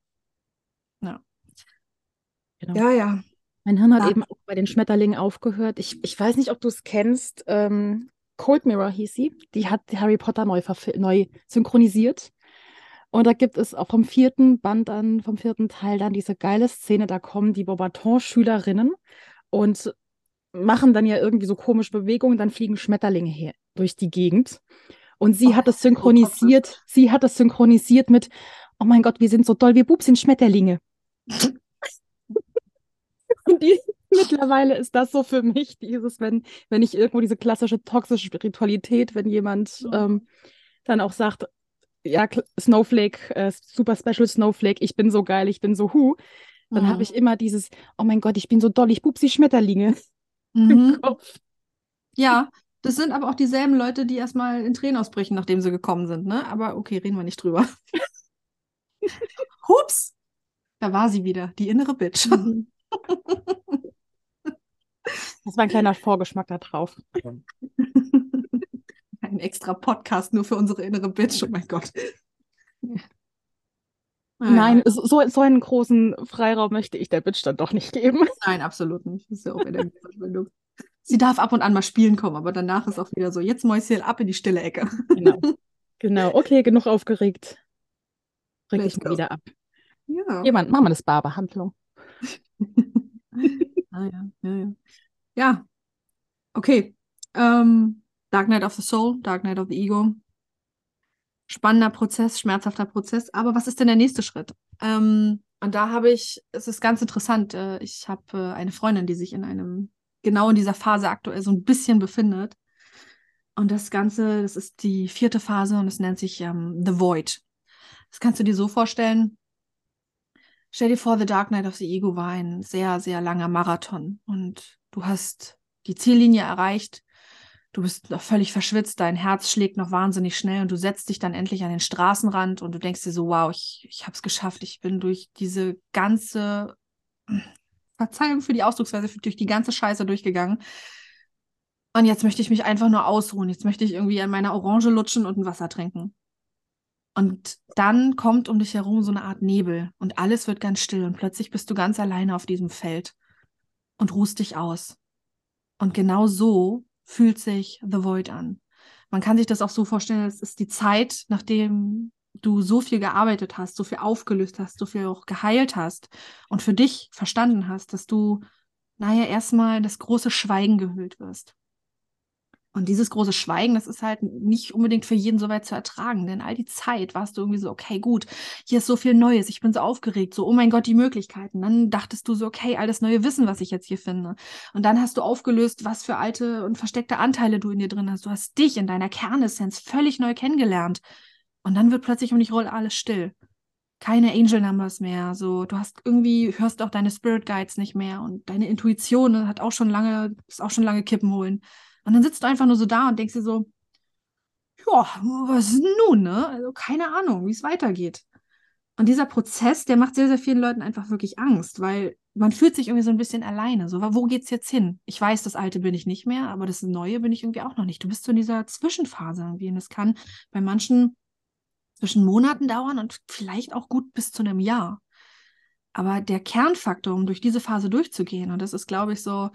Ja. Genau. Ja, ja. Mein Hirn hat ja. eben auch bei den Schmetterlingen aufgehört. Ich, ich weiß nicht, ob du es kennst. Ähm, Cold Mirror hieß sie. Die hat Harry Potter neu, neu synchronisiert. Und da gibt es auch vom vierten Band dann, vom vierten Teil dann diese geile Szene, da kommen die Beaubaton-Schülerinnen und machen dann ja irgendwie so komische Bewegungen, dann fliegen Schmetterlinge her durch die Gegend. Und sie oh, hat es synchronisiert, oh sie hat es synchronisiert mit, oh mein Gott, wir sind so toll, wir Bub sind Schmetterlinge. und die, mittlerweile ist das so für mich, dieses, wenn, wenn ich irgendwo diese klassische toxische Spiritualität, wenn jemand ähm, dann auch sagt, ja, Snowflake, äh, Super Special Snowflake, ich bin so geil, ich bin so hu, dann mhm. habe ich immer dieses, oh mein Gott, ich bin so doll, ich pupsi Schmetterlinge mhm. im Kopf. Ja, das sind aber auch dieselben Leute, die erstmal in Tränen ausbrechen, nachdem sie gekommen sind, ne? Aber okay, reden wir nicht drüber. Hups! Da war sie wieder, die innere Bitch. Mhm. Das war ein kleiner Vorgeschmack da drauf. Ein extra Podcast nur für unsere innere Bitch. Oh mein Gott. Nein, so, so einen großen Freiraum möchte ich der Bitch dann doch nicht geben. Nein, absolut nicht. Das ist ja auch Verschwendung. Sie darf ab und an mal spielen kommen, aber danach ist auch wieder so, jetzt Mäuschen ab in die stille Ecke. Genau. Genau, okay, genug aufgeregt. Reg ich mal wieder ab. Ja. Jemand, machen wir eine Spa-Behandlung. ah, ja, ja, ja. Ja, okay. Ähm, Dark Night of the Soul, Dark Night of the Ego. Spannender Prozess, schmerzhafter Prozess. Aber was ist denn der nächste Schritt? Ähm, und da habe ich, es ist ganz interessant, äh, ich habe äh, eine Freundin, die sich in einem, genau in dieser Phase aktuell so ein bisschen befindet. Und das Ganze, das ist die vierte Phase und es nennt sich ähm, The Void. Das kannst du dir so vorstellen. Stell dir vor, The Dark Knight of the Ego war ein sehr, sehr langer Marathon und du hast die Ziellinie erreicht du bist noch völlig verschwitzt, dein Herz schlägt noch wahnsinnig schnell und du setzt dich dann endlich an den Straßenrand und du denkst dir so, wow, ich, ich habe es geschafft, ich bin durch diese ganze, Verzeihung für die Ausdrucksweise, durch die ganze Scheiße durchgegangen. Und jetzt möchte ich mich einfach nur ausruhen. Jetzt möchte ich irgendwie an meiner Orange lutschen und ein Wasser trinken. Und dann kommt um dich herum so eine Art Nebel und alles wird ganz still und plötzlich bist du ganz alleine auf diesem Feld und ruhst dich aus. Und genau so fühlt sich The Void an. Man kann sich das auch so vorstellen, es ist die Zeit, nachdem du so viel gearbeitet hast, so viel aufgelöst hast, so viel auch geheilt hast und für dich verstanden hast, dass du, naja, erstmal das große Schweigen gehüllt wirst. Und dieses große Schweigen, das ist halt nicht unbedingt für jeden so weit zu ertragen, denn all die Zeit warst du irgendwie so, okay, gut, hier ist so viel Neues, ich bin so aufgeregt, so, oh mein Gott, die Möglichkeiten. Dann dachtest du so, okay, all das neue Wissen, was ich jetzt hier finde. Und dann hast du aufgelöst, was für alte und versteckte Anteile du in dir drin hast. Du hast dich in deiner Kernessenz völlig neu kennengelernt. Und dann wird plötzlich um dich roll alles still. Keine Angel Numbers mehr. So, du hast irgendwie, hörst auch deine Spirit Guides nicht mehr und deine Intuition hat auch schon lange, ist auch schon lange Kippen holen. Und dann sitzt du einfach nur so da und denkst dir so, ja, was nun, ne? Also keine Ahnung, wie es weitergeht. Und dieser Prozess, der macht sehr, sehr vielen Leuten einfach wirklich Angst, weil man fühlt sich irgendwie so ein bisschen alleine. So, wo geht's jetzt hin? Ich weiß, das Alte bin ich nicht mehr, aber das Neue bin ich irgendwie auch noch nicht. Du bist so in dieser Zwischenphase irgendwie. Und es kann bei manchen zwischen Monaten dauern und vielleicht auch gut bis zu einem Jahr. Aber der Kernfaktor, um durch diese Phase durchzugehen, und das ist, glaube ich, so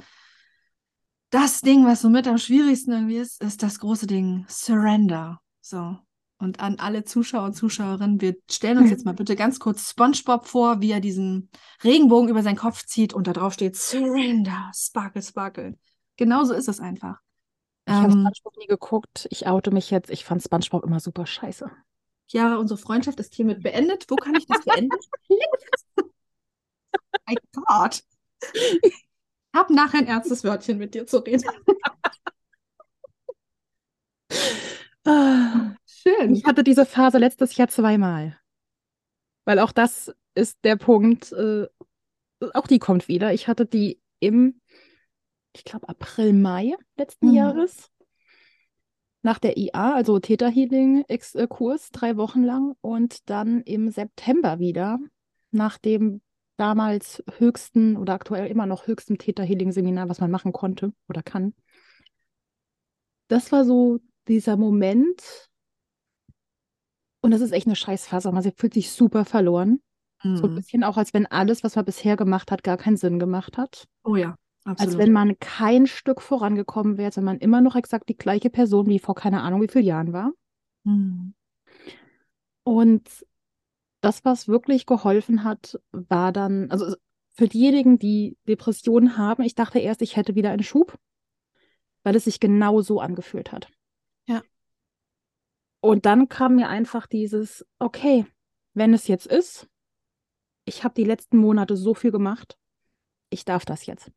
das Ding, was so mit am schwierigsten irgendwie ist, ist das große Ding Surrender. So. Und an alle Zuschauer und Zuschauerinnen, wir stellen uns jetzt mal bitte ganz kurz SpongeBob vor, wie er diesen Regenbogen über seinen Kopf zieht und da drauf steht Surrender, Sparkle, Sparkle. Genauso ist es einfach. Ich ähm, habe SpongeBob nie geguckt. Ich oute mich jetzt. Ich fand SpongeBob immer super scheiße. Chiara, unsere Freundschaft ist hiermit beendet. Wo kann ich das beenden? mein Gott. Ich habe nachher ein ernstes Wörtchen mit dir zu reden. Schön. Ich hatte diese Phase letztes Jahr zweimal. Weil auch das ist der Punkt, äh, auch die kommt wieder. Ich hatte die im, ich glaube, April, Mai letzten mhm. Jahres. Nach der IA, also Theta Healing Kurs, drei Wochen lang. Und dann im September wieder, nach dem damals höchsten oder aktuell immer noch höchsten Theta Healing Seminar, was man machen konnte oder kann. Das war so dieser Moment, und das ist echt eine Scheißphase. Man fühlt sich super verloren. Mhm. So ein mhm. bisschen auch, als wenn alles, was man bisher gemacht hat, gar keinen Sinn gemacht hat. Oh ja, absolut. Als wenn man kein Stück vorangekommen wäre, als wenn man immer noch exakt die gleiche Person wie vor keine Ahnung wie vielen Jahren war. Mhm. Und das, was wirklich geholfen hat, war dann, also für diejenigen, die Depressionen haben, ich dachte erst, ich hätte wieder einen Schub, weil es sich genau so angefühlt hat. Und dann kam mir einfach dieses, okay, wenn es jetzt ist, ich habe die letzten Monate so viel gemacht, ich darf das jetzt.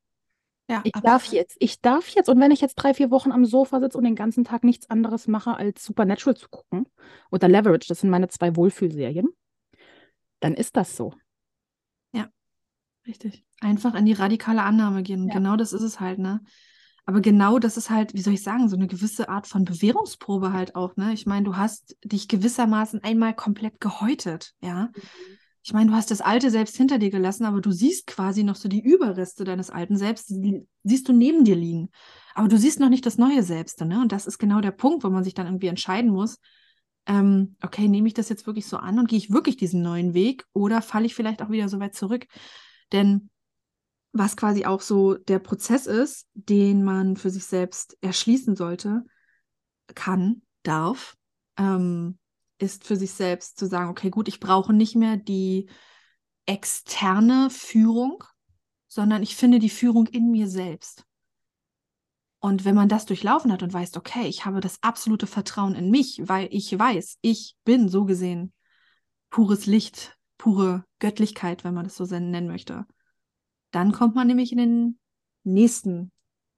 Ja, ich darf jetzt, ich darf jetzt. Und wenn ich jetzt drei, vier Wochen am Sofa sitze und den ganzen Tag nichts anderes mache, als Supernatural zu gucken oder Leverage, das sind meine zwei Wohlfühlserien, dann ist das so. Ja, richtig. Einfach in die radikale Annahme gehen. Ja. Genau das ist es halt, ne? Aber genau das ist halt, wie soll ich sagen, so eine gewisse Art von Bewährungsprobe halt auch, ne? Ich meine, du hast dich gewissermaßen einmal komplett gehäutet, ja. Mhm. Ich meine, du hast das alte Selbst hinter dir gelassen, aber du siehst quasi noch so die Überreste deines alten Selbst, die siehst du neben dir liegen. Aber du siehst noch nicht das neue Selbst, ne? Und das ist genau der Punkt, wo man sich dann irgendwie entscheiden muss, ähm, okay, nehme ich das jetzt wirklich so an und gehe ich wirklich diesen neuen Weg oder falle ich vielleicht auch wieder so weit zurück? Denn was quasi auch so der Prozess ist, den man für sich selbst erschließen sollte, kann, darf, ähm, ist für sich selbst zu sagen, okay, gut, ich brauche nicht mehr die externe Führung, sondern ich finde die Führung in mir selbst. Und wenn man das durchlaufen hat und weiß, okay, ich habe das absolute Vertrauen in mich, weil ich weiß, ich bin so gesehen pures Licht, pure Göttlichkeit, wenn man das so nennen möchte dann kommt man nämlich in den nächsten,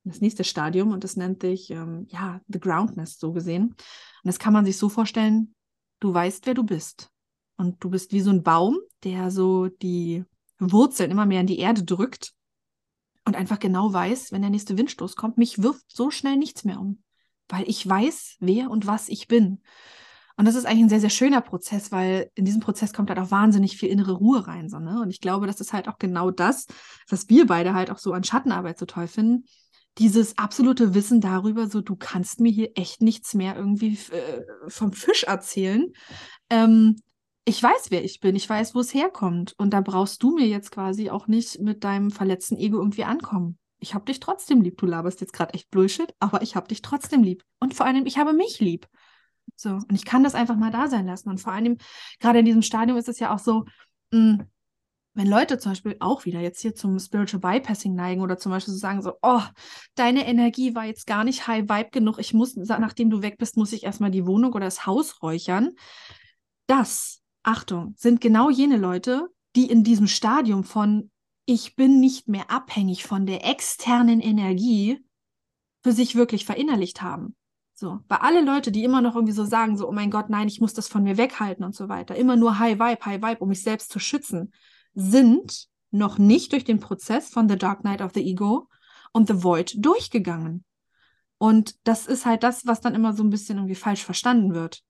das nächste Stadium und das nennt sich, ähm, ja, The Groundness so gesehen. Und das kann man sich so vorstellen, du weißt, wer du bist. Und du bist wie so ein Baum, der so die Wurzeln immer mehr in die Erde drückt und einfach genau weiß, wenn der nächste Windstoß kommt, mich wirft so schnell nichts mehr um, weil ich weiß, wer und was ich bin. Und das ist eigentlich ein sehr, sehr schöner Prozess, weil in diesem Prozess kommt halt auch wahnsinnig viel innere Ruhe rein. So, ne? Und ich glaube, das ist halt auch genau das, was wir beide halt auch so an Schattenarbeit so toll finden. Dieses absolute Wissen darüber, so du kannst mir hier echt nichts mehr irgendwie äh, vom Fisch erzählen. Ähm, ich weiß, wer ich bin, ich weiß, wo es herkommt. Und da brauchst du mir jetzt quasi auch nicht mit deinem verletzten Ego irgendwie ankommen. Ich habe dich trotzdem lieb. Du laberst jetzt gerade echt Bullshit, aber ich habe dich trotzdem lieb. Und vor allem, ich habe mich lieb. So, und ich kann das einfach mal da sein lassen. Und vor allem, gerade in diesem Stadium ist es ja auch so, mh, hm, wenn Leute zum Beispiel auch wieder jetzt hier zum Spiritual Bypassing neigen oder zum Beispiel so sagen so, oh, deine Energie war jetzt gar nicht high vibe genug, ich muss, nachdem du weg bist, muss ich erstmal die Wohnung oder das Haus räuchern. Das, Achtung, sind genau jene Leute, die in diesem Stadium von ich bin nicht mehr abhängig von der externen Energie für sich wirklich verinnerlicht haben. So, weil alle Leute, die immer noch irgendwie so sagen, so, oh mein Gott, nein, ich muss das von mir weghalten und so weiter, immer nur High Vibe, High Vibe, um mich selbst zu schützen, sind noch nicht durch den Prozess von The Dark Night of the Ego und The Void durchgegangen. Und das ist halt das, was dann immer so ein bisschen irgendwie falsch verstanden wird.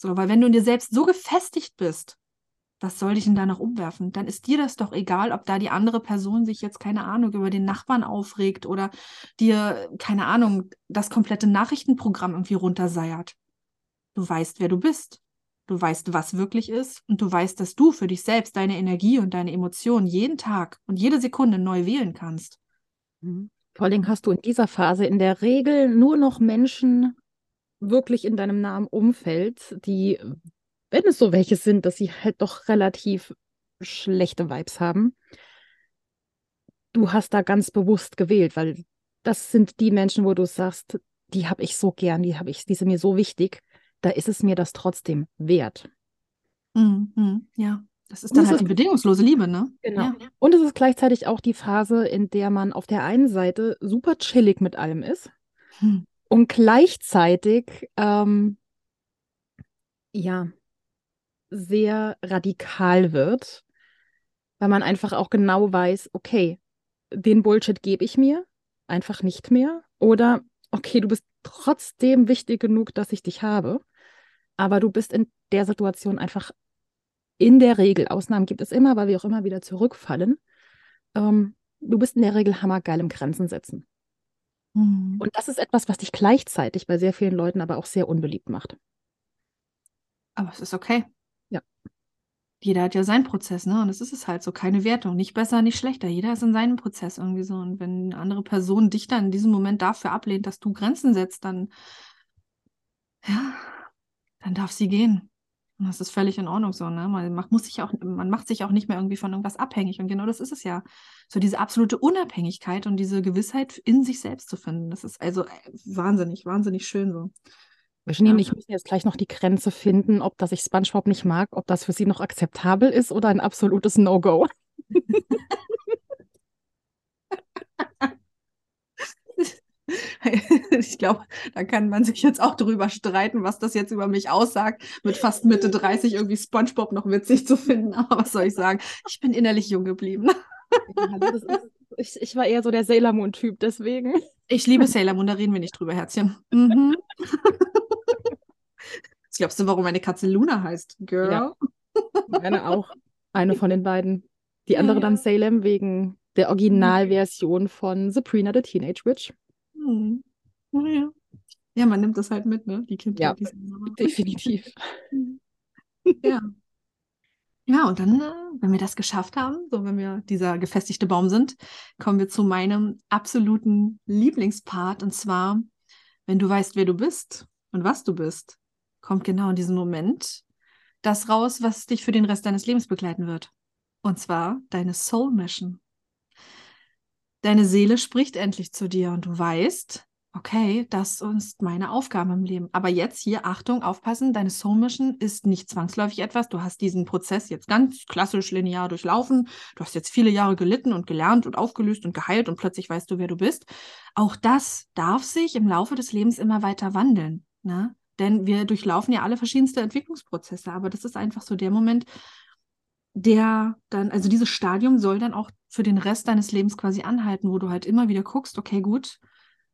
So, weil wenn du in dir selbst so gefestigt bist, was soll dich denn da noch umwerfen? Dann ist dir das doch egal, ob da die andere Person sich jetzt, keine Ahnung, über den Nachbarn aufregt oder dir, keine Ahnung, das komplette Nachrichtenprogramm irgendwie runterseiert. Du weißt, wer du bist. Du weißt, was wirklich ist und du weißt, dass du für dich selbst deine Energie und deine Emotionen jeden Tag und jede Sekunde neu wählen kannst. Mhm. Vor allem hast du in dieser Phase in der Regel nur noch Menschen wirklich in deinem nahen Umfeld, die, wenn es so welche sind, dass sie halt doch relativ schlechte Vibes haben. Du hast da ganz bewusst gewählt, weil das sind die Menschen, wo du sagst, die habe ich so gern, die habe ich, die sind mir so wichtig, da ist es mir das trotzdem wert. Mhm, ja, das ist dann halt ist, die bedingungslose Liebe, ne? Genau. Ja. Und es ist gleichzeitig auch die Phase, in der man auf der einen Seite super chillig mit allem ist hm. Und gleichzeitig ähm, ja sehr radikal wird, weil man einfach auch genau weiß, okay, den Bullshit gebe ich mir einfach nicht mehr. Oder okay, du bist trotzdem wichtig genug, dass ich dich habe, aber du bist in der Situation einfach in der Regel, Ausnahmen gibt es immer, weil wir auch immer wieder zurückfallen, ähm, du bist in der Regel hammergeil im Grenzen setzen. Mhm. Und das ist etwas, was dich gleichzeitig bei sehr vielen Leuten aber auch sehr unbeliebt macht. Aber es ist okay. Ja. Jeder hat ja seinen Prozess, ne? Und es ist es halt so, keine Wertung, nicht besser, nicht schlechter. Jeder ist in seinem Prozess irgendwie so. Und wenn eine andere Person dich dann in diesem Moment dafür ablehnt, dass du Grenzen setzt, dann, ja, dann darf sie gehen. Das ist völlig in Ordnung so, ne? Man macht, muss sich auch, man macht sich auch nicht mehr irgendwie von irgendwas abhängig. Und genau das ist es ja. So diese absolute Unabhängigkeit und diese Gewissheit in sich selbst zu finden. Das ist also äh, wahnsinnig, wahnsinnig schön so. Virginie ja. und ich müssen jetzt gleich noch die Grenze finden, ob das ich SpongeBob nicht mag, ob das für sie noch akzeptabel ist oder ein absolutes No-Go. ich glaube, da kann man sich jetzt auch drüber streiten, was das jetzt über mich aussagt, mit fast Mitte 30 irgendwie SpongeBob noch witzig zu finden. Aber was soll ich sagen? Ich bin innerlich jung geblieben. Ja, ist, ich, ich, war eher so der Sailor Moon-Typ, deswegen. Ich liebe Sailor Moon, da reden wir nicht drüber, Herzchen. Mhm. Was glaubst du, warum meine Katze Luna heißt? Girl. Ja. Meine auch. Eine von den beiden. Die andere dann Salem wegen der Originalversion von Sabrina the Teenage Witch. Hm. Ja. ja, man nimmt das halt mit, ne? Die Kinder. Ja, definitiv. ja. Ja, und dann, äh, wenn wir das geschafft haben, so wenn wir dieser gefestigte Baum sind, kommen wir zu meinem absoluten Lieblingspart. Und zwar, wenn du weißt, wer du bist und was du bist, kommt genau in diesem Moment das raus, was dich für den Rest deines Lebens begleiten wird. Und zwar deine Soul Mission. Deine Seele spricht endlich zu dir und du weißt, okay, das ist meine Aufgabe im Leben. Aber jetzt hier, Achtung, aufpassen, deine Soul Mission ist nicht zwangsläufig etwas. Du hast diesen Prozess jetzt ganz klassisch linear durchlaufen. Du hast jetzt viele Jahre gelitten und gelernt und aufgelöst und geheilt und plötzlich weißt du, wer du bist. Auch das darf sich im Laufe des Lebens immer weiter wandeln. Ne? Denn wir durchlaufen ja alle verschiedenste Entwicklungsprozesse. Aber das ist einfach so der Moment, der dann, also dieses Stadium soll dann auch für den Rest deines Lebens quasi anhalten, wo du halt immer wieder guckst, okay, gut,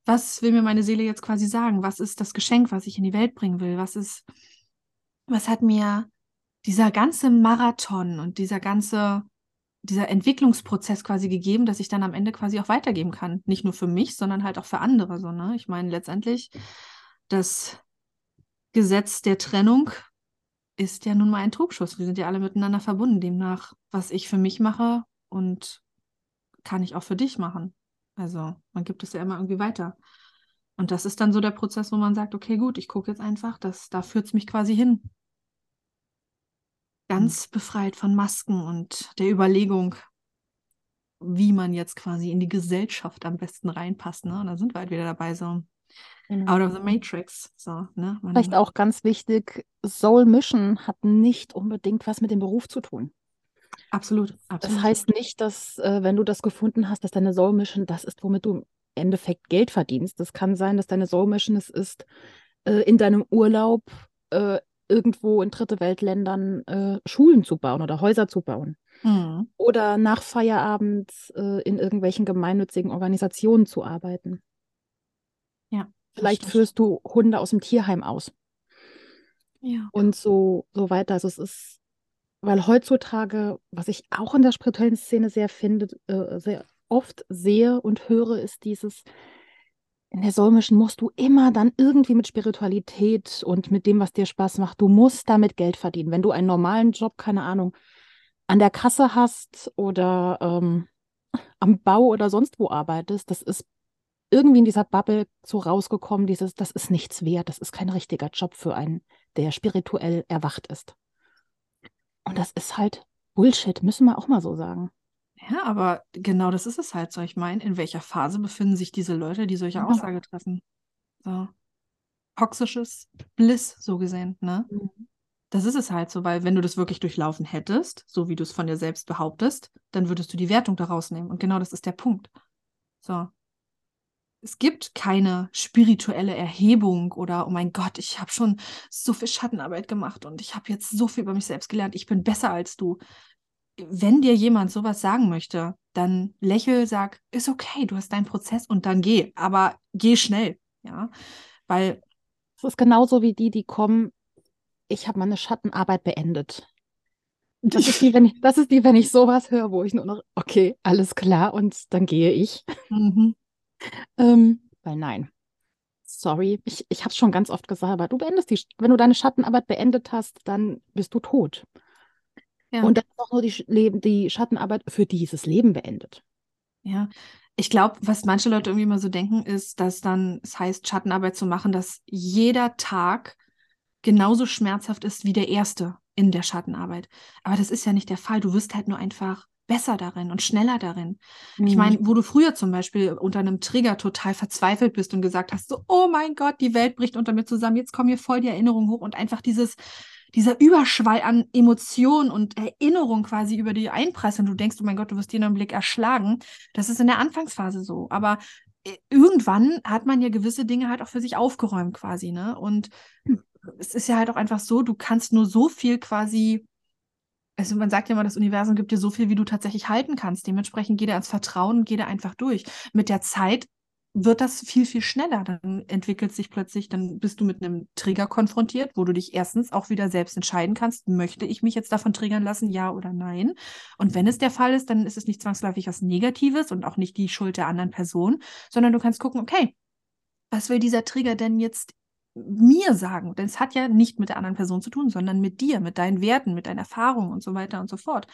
was will mir meine Seele jetzt quasi sagen? Was ist das Geschenk, was ich in die Welt bringen will? Was ist, was hat mir dieser ganze Marathon und dieser ganze, dieser Entwicklungsprozess quasi gegeben, dass ich dann am Ende quasi auch weitergeben kann? Nicht nur für mich, sondern halt auch für andere, so, ne? Ich meine, letztendlich das Gesetz der Trennung ist ja nun mal ein Trugschuss. Wir sind ja alle miteinander verbunden. Demnach, was ich für mich mache und kann ich auch für dich machen. Also man gibt es ja immer irgendwie weiter. Und das ist dann so der Prozess, wo man sagt, okay, gut, ich gucke jetzt einfach, das, da führt es mich quasi hin. Ganz mhm. befreit von Masken und der Überlegung, wie man jetzt quasi in die Gesellschaft am besten reinpasst. Ne? Und da sind wir halt wieder dabei, so Genau. Out of the Matrix. So, ne? Man Vielleicht auch ganz wichtig, Soul Mission hat nicht unbedingt was mit dem Beruf zu tun. Absolut, absolut. Das heißt nicht, dass, äh, wenn du das gefunden hast, dass deine Soul Mission das ist, womit du im Endeffekt Geld verdienst. Das kann sein, dass deine Soul Mission es ist, äh, in deinem Urlaub äh, irgendwo in dritte Weltländern äh, Schulen zu bauen oder Häuser zu bauen. Mhm. Oder nach Feierabend äh, in irgendwelchen gemeinnützigen Organisationen zu arbeiten. Vielleicht führst du Hunde aus dem Tierheim aus. Ja. Und so, so weiter. Also es ist, weil heutzutage, was ich auch in der spirituellen Szene sehr finde, äh, sehr oft sehe und höre, ist dieses, in der Solmischen musst du immer dann irgendwie mit Spiritualität und mit dem, was dir Spaß macht, du musst damit Geld verdienen. Wenn du einen normalen Job, keine Ahnung, an der Kasse hast oder ähm, am Bau oder sonst wo arbeitest, das ist irgendwie in dieser Bubble so rausgekommen, dieses, das ist nichts wert, das ist kein richtiger Job für einen, der spirituell erwacht ist. Und das ist halt Bullshit, müssen wir auch mal so sagen. Ja, aber genau das ist es halt so. Ich meine, in welcher Phase befinden sich diese Leute, die solche Ja. Aussage treffen? So. Toxisches Bliss, so gesehen, ne? Mhm. Das ist es halt so, weil wenn du das wirklich durchlaufen hättest, so wie du es von dir selbst behauptest, dann würdest du die Wertung daraus nehmen. Und genau das ist der Punkt. So. Es gibt keine spirituelle Erhebung oder, oh mein Gott, ich habe schon so viel Schattenarbeit gemacht und ich habe jetzt so viel über mich selbst gelernt, ich bin besser als du. Wenn dir jemand sowas sagen möchte, dann lächel, sag, ist okay, du hast deinen Prozess und dann geh. Aber geh schnell, ja. Weil Es ist genauso wie die, die kommen, ich habe meine Schattenarbeit beendet. Das ist die, wenn ich, das ist die, wenn ich sowas höre, wo ich nur noch, okay, alles klar, und dann gehe ich. Mhm. Ähm, weil nein. Sorry, ich, ich habe es schon ganz oft gesagt, aber du beendest die, wenn du deine Schattenarbeit beendet hast, dann bist du tot. Ja. Und dann ist auch nur die, Leben, die Schattenarbeit für dieses Leben beendet. Ja, ich glaube, was manche Leute irgendwie immer so denken, ist, dass dann es heißt, Schattenarbeit zu machen, dass jeder Tag genauso schmerzhaft ist wie der erste in der Schattenarbeit. Aber das ist ja nicht der Fall. Du wirst halt nur einfach besser darin und schneller darin. Ich Mhm. meine, wo du früher zum Beispiel unter einem Trigger total verzweifelt bist und gesagt hast, so, oh mein Gott, die Welt bricht unter mir zusammen, jetzt kommen mir voll die Erinnerungen hoch und einfach dieses, dieser Überschwall an Emotionen und Erinnerungen quasi über die einprasseln. Du denkst, oh mein Gott, du wirst dir nur einen Blick erschlagen. Das ist in der Anfangsphase so. Aber äh, irgendwann hat man ja gewisse Dinge halt auch für sich aufgeräumt quasi, ne? Und es ist ja halt auch einfach so, du kannst nur so viel quasi also man sagt ja immer, das Universum gibt dir so viel, wie du tatsächlich halten kannst. Dementsprechend geh da ans Vertrauen und geh da einfach durch. Mit der Zeit wird das viel, viel schneller. Dann entwickelt sich plötzlich, dann bist du mit einem Trigger konfrontiert, wo du dich erstens auch wieder selbst entscheiden kannst, möchte ich mich jetzt davon triggern lassen, ja oder nein. Und wenn es der Fall ist, dann ist es nicht zwangsläufig was Negatives und auch nicht die Schuld der anderen Person, sondern du kannst gucken, okay, was will dieser Trigger denn jetzt mir sagen? Denn es hat ja nicht mit der anderen Person zu tun, sondern mit dir, mit deinen Werten, mit deinen Erfahrungen und so weiter und so fort.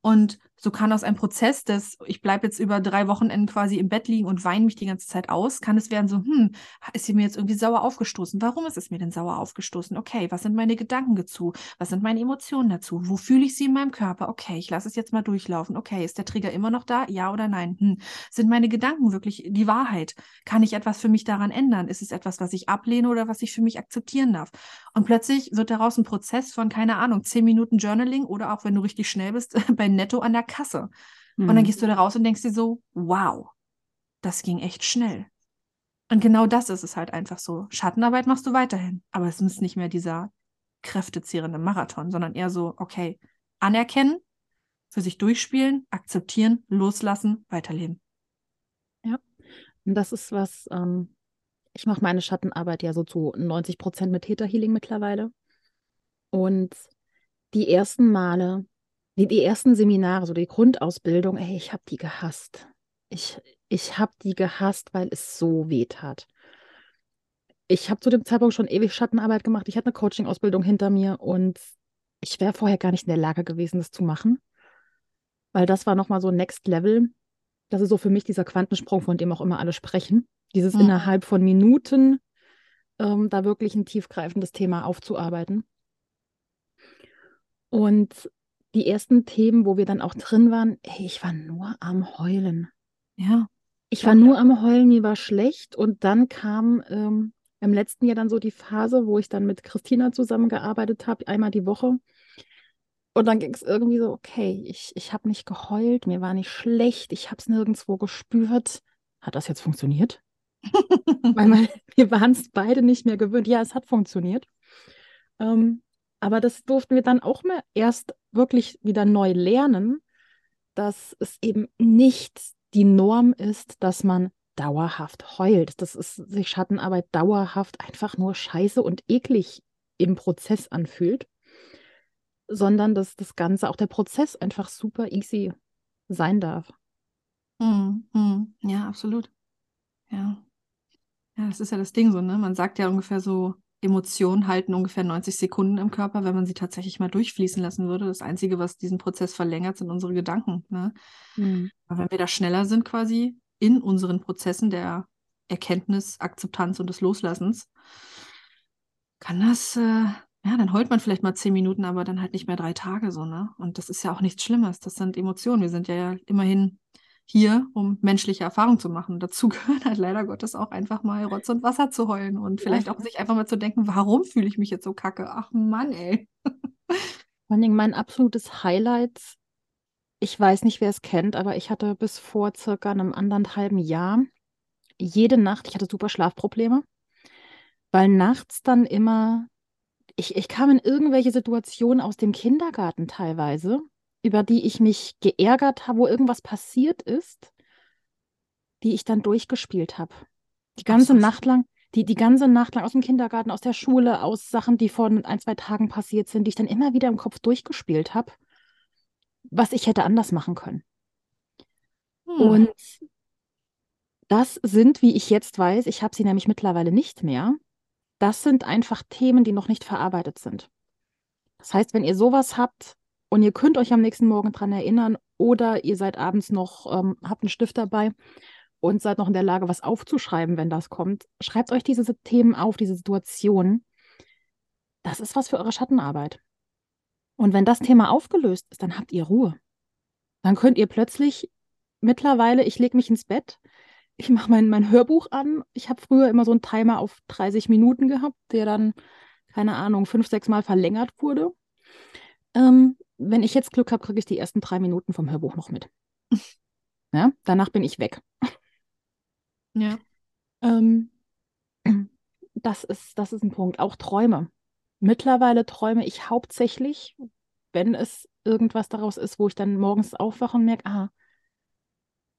Und so kann aus einem Prozess des, ich bleibe jetzt über drei Wochenenden quasi im Bett liegen und weine mich die ganze Zeit aus, kann es werden so, hm, ist sie mir jetzt irgendwie sauer aufgestoßen? Warum ist es mir denn sauer aufgestoßen? Okay, was sind meine Gedanken dazu? Was sind meine Emotionen dazu? Wo fühle ich sie in meinem Körper? Okay, ich lasse es jetzt mal durchlaufen. Okay, ist der Trigger immer noch da? Ja oder nein? Hm. Sind meine Gedanken wirklich die Wahrheit? Kann ich etwas für mich daran ändern? Ist es etwas, was ich ablehne oder was ich für mich akzeptieren darf? Und plötzlich wird daraus ein Prozess von, keine Ahnung, zehn Minuten Journaling oder auch wenn du richtig schnell bist, bei Netto an der Kasse. Und dann Mhm. gehst du da raus und denkst dir so, wow, das ging echt schnell. Und genau das ist es halt einfach so. Schattenarbeit machst du weiterhin, aber es ist nicht mehr dieser kräftezehrende Marathon, sondern eher so, okay, anerkennen, für sich durchspielen, akzeptieren, loslassen, weiterleben. Und das ist was, ähm, ich mache meine Schattenarbeit ja so zu 90 Prozent mit Theta Healing mittlerweile. Und die ersten Male, die, die ersten Seminare, so die Grundausbildung, ey, ich habe die gehasst. Ich, ich habe die gehasst, weil es so weh tat. Ich habe zu dem Zeitpunkt schon ewig Schattenarbeit gemacht. Ich hatte eine Coaching-Ausbildung hinter mir und ich wäre vorher gar nicht in der Lage gewesen, das zu machen, weil das war nochmal so Next Level. Das ist so für mich dieser Quantensprung, von dem auch immer alle sprechen. Dieses Mhm. innerhalb von Minuten ähm, da wirklich ein tiefgreifendes Thema aufzuarbeiten. Und die ersten Themen, wo wir dann auch drin waren, ey, ich war nur am Heulen. Ja. Ich war nur am Heulen, mir war schlecht. Und dann kam ähm, im letzten Jahr dann so die Phase, wo ich dann mit Christina zusammengearbeitet habe, einmal die Woche. Und dann ging es irgendwie so, okay, ich, ich habe nicht geheult, mir war nicht schlecht, ich habe es nirgendwo gespürt. Hat das jetzt funktioniert? Weil wir waren es beide nicht mehr gewöhnt. Ja, es hat funktioniert. Ähm, aber das durften wir dann auch mal erst wirklich wieder neu lernen, dass es eben nicht die Norm ist, dass man dauerhaft heult, dass es sich Schattenarbeit dauerhaft einfach nur scheiße und eklig im Prozess anfühlt, sondern dass das Ganze, auch der Prozess einfach super easy sein darf. Hm, hm. Ja, absolut. Ja. Ja, das ist ja das Ding so, ne? Man sagt ja ungefähr so, Emotionen halten ungefähr 90 Sekunden im Körper, wenn man sie tatsächlich mal durchfließen lassen würde. Das Einzige, was diesen Prozess verlängert, sind unsere Gedanken. Ne? Mhm. Aber wenn wir da schneller sind quasi in unseren Prozessen der Erkenntnis, Akzeptanz und des Loslassens, kann das, äh, ja, dann heult man vielleicht mal zehn Minuten, aber dann halt nicht mehr drei Tage so, ne? Und das ist ja auch nichts Schlimmes. Das sind Emotionen. Wir sind ja immerhin hier, um menschliche Erfahrungen zu machen. Dazu gehört halt leider Gottes auch einfach mal Rotz und Wasser zu heulen und vielleicht auch sich einfach mal zu denken, warum fühle ich mich jetzt so kacke? Ach Mann, ey. Vor allen Dingen mein absolutes Highlight, ich weiß nicht, wer es kennt, aber ich hatte bis vor circa einem anderthalben Jahr jede Nacht, ich hatte super Schlafprobleme, weil nachts dann immer, ich, ich kam in irgendwelche Situationen aus dem Kindergarten teilweise, über die ich mich geärgert habe, wo irgendwas passiert ist, die ich dann durchgespielt habe. Die ganze Ach, Nacht lang, die, die ganze Nacht lang aus dem Kindergarten, aus der Schule, aus Sachen, die vor ein, zwei Tagen passiert sind, die ich dann immer wieder im Kopf durchgespielt habe, was ich hätte anders machen können. Hm. Und das sind, wie ich jetzt weiß, ich habe sie nämlich mittlerweile nicht mehr, das sind einfach Themen, die noch nicht verarbeitet sind. Das heißt, wenn ihr sowas habt, und ihr könnt euch am nächsten Morgen daran erinnern oder ihr seid abends noch, ähm, habt einen Stift dabei und seid noch in der Lage, was aufzuschreiben, wenn das kommt. Schreibt euch diese Themen auf, diese Situationen. Das ist was für eure Schattenarbeit. Und wenn das Thema aufgelöst ist, dann habt ihr Ruhe. Dann könnt ihr plötzlich mittlerweile, ich lege mich ins Bett, ich mache mein, mein Hörbuch an. Ich habe früher immer so einen Timer auf 30 Minuten gehabt, der dann, keine Ahnung, fünf, sechs Mal verlängert wurde. Ähm, wenn ich jetzt Glück habe, kriege ich die ersten drei Minuten vom Hörbuch noch mit. Ja, danach bin ich weg. Ja. Ähm, das ist, das ist ein Punkt. Auch Träume. Mittlerweile träume ich hauptsächlich, wenn es irgendwas daraus ist, wo ich dann morgens aufwache und merke, ah,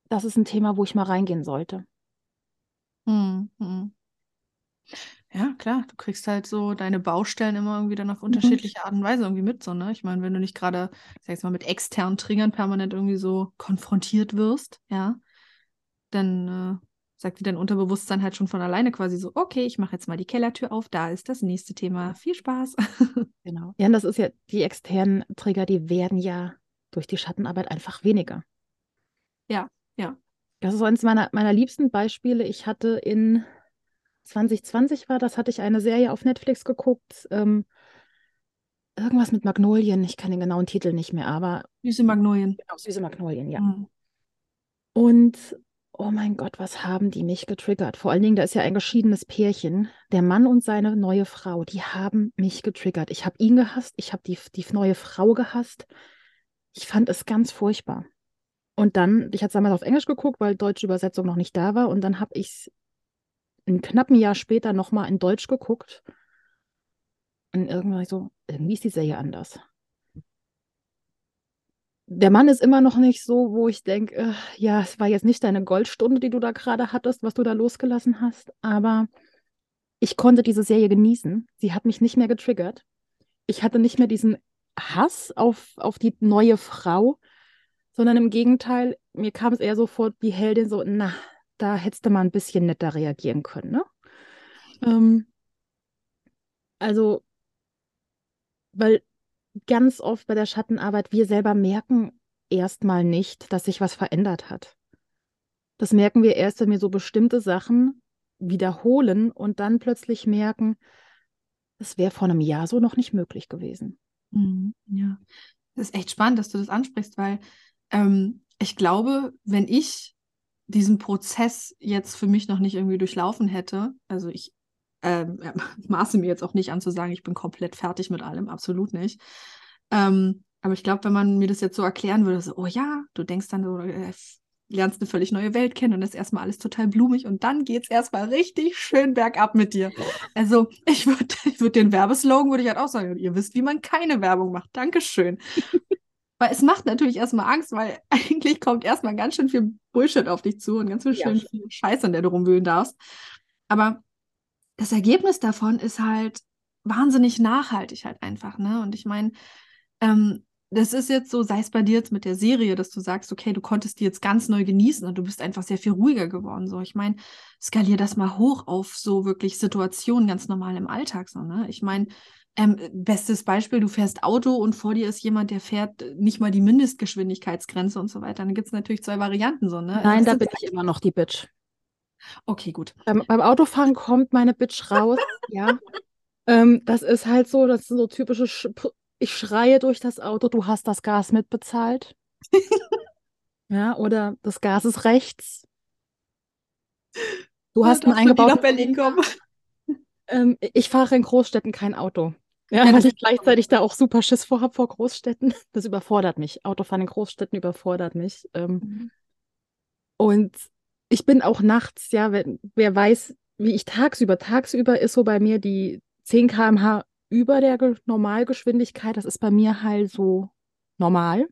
das ist ein Thema, wo ich mal reingehen sollte. Hm, hm. Ja, klar, du kriegst halt so deine Baustellen immer irgendwie dann auf Mhm. unterschiedliche Art und Weise irgendwie mit, so, ne? Ich meine, wenn du nicht gerade, sag jetzt mal, mit externen Triggern permanent irgendwie so konfrontiert wirst, ja, dann äh, sagt dir dein Unterbewusstsein halt schon von alleine quasi so, okay, ich mache jetzt mal die Kellertür auf, da ist das nächste Thema. Viel Spaß. Genau. Ja, und das ist ja, die externen Trigger, die werden ja durch die Schattenarbeit einfach weniger. Ja, ja. Das ist eines meiner, meiner liebsten Beispiele. Ich hatte in 2020 war das, hatte ich eine Serie auf Netflix geguckt. Ähm, irgendwas mit Magnolien. Ich kann den genauen Titel nicht mehr, aber. Süße Magnolien. Genau, Süße Magnolien, ja. Mhm. Und oh mein Gott, was haben die mich getriggert? Vor allen Dingen, da ist ja ein geschiedenes Pärchen. Der Mann und seine neue Frau, die haben mich getriggert. Ich habe ihn gehasst, ich habe die, die neue Frau gehasst. Ich fand es ganz furchtbar. Und dann, ich hatte es damals auf Englisch geguckt, weil deutsche Übersetzung noch nicht da war. Und dann habe ich es ein knappen Jahr später nochmal in Deutsch geguckt. Und irgendwann so, irgendwie ist die Serie anders. Der Mann ist immer noch nicht so, wo ich denke, äh, ja, es war jetzt nicht deine Goldstunde, die du da gerade hattest, was du da losgelassen hast, aber ich konnte diese Serie genießen. Sie hat mich nicht mehr getriggert. Ich hatte nicht mehr diesen Hass auf, auf die neue Frau, sondern im Gegenteil, mir kam es eher so vor, die Heldin so, na, da hättest du mal ein bisschen netter reagieren können, ne? Ähm, also, weil ganz oft bei der Schattenarbeit wir selber merken erstmal nicht, dass sich was verändert hat. Das merken wir erst, wenn wir so bestimmte Sachen wiederholen und dann plötzlich merken, das wäre vor einem Jahr so noch nicht möglich gewesen. Mhm, ja, das ist echt spannend, dass du das ansprichst, weil ähm, ich glaube, wenn ich diesen Prozess jetzt für mich noch nicht irgendwie durchlaufen hätte, also ich ähm, maße mir jetzt auch nicht an zu sagen, ich bin komplett fertig mit allem, absolut nicht. Ähm, aber ich glaube, wenn man mir das jetzt so erklären würde, so, oh ja, du denkst dann, du äh, lernst eine völlig neue Welt kennen und ist erstmal alles total blumig und dann geht es erstmal richtig schön bergab mit dir. Also ich würde ich würd den Werbeslogan, würde ich halt auch sagen, ihr wisst, wie man keine Werbung macht. Dankeschön. Weil es macht natürlich erstmal Angst, weil eigentlich kommt erstmal ganz schön viel Bullshit auf dich zu und ganz schön Ja. viel Scheiße, in der du rumwühlen darfst. Aber das Ergebnis davon ist halt wahnsinnig nachhaltig halt einfach, ne? Und ich meine, ähm, das ist jetzt so, sei es bei dir jetzt mit der Serie, dass du sagst, okay, du konntest die jetzt ganz neu genießen und du bist einfach sehr viel ruhiger geworden. So, ich meine, skalier das mal hoch auf so wirklich Situationen ganz normal im Alltag, so, ne? Ich meine, ähm, bestes Beispiel, du fährst Auto und vor dir ist jemand, der fährt äh, nicht mal die Mindestgeschwindigkeitsgrenze und so weiter. Dann gibt es natürlich zwei Varianten, so, ne? Nein, Das da bin ich immer noch die Bitch. Okay, gut. Beim, beim Autofahren kommt meine Bitch raus, ja. Ähm, das ist halt so, das sind so typische, Sch ich schreie durch das Auto, du hast das Gas mitbezahlt. Ja, oder das Gas ist rechts. Du hast einen die nach eingebauten Berlin kommen. Ähm, ich fahre in Großstädten kein Auto. Ja, weil ich gleichzeitig da auch super Schiss vor habe vor Großstädten. Das überfordert mich. Autofahren in Großstädten überfordert mich. Ähm, Mhm. und ich bin auch nachts, ja, wenn, wer weiß, wie ich tagsüber, tagsüber ist so bei mir die 10 km/h über der Ge Normalgeschwindigkeit. Das ist bei mir halt so normal.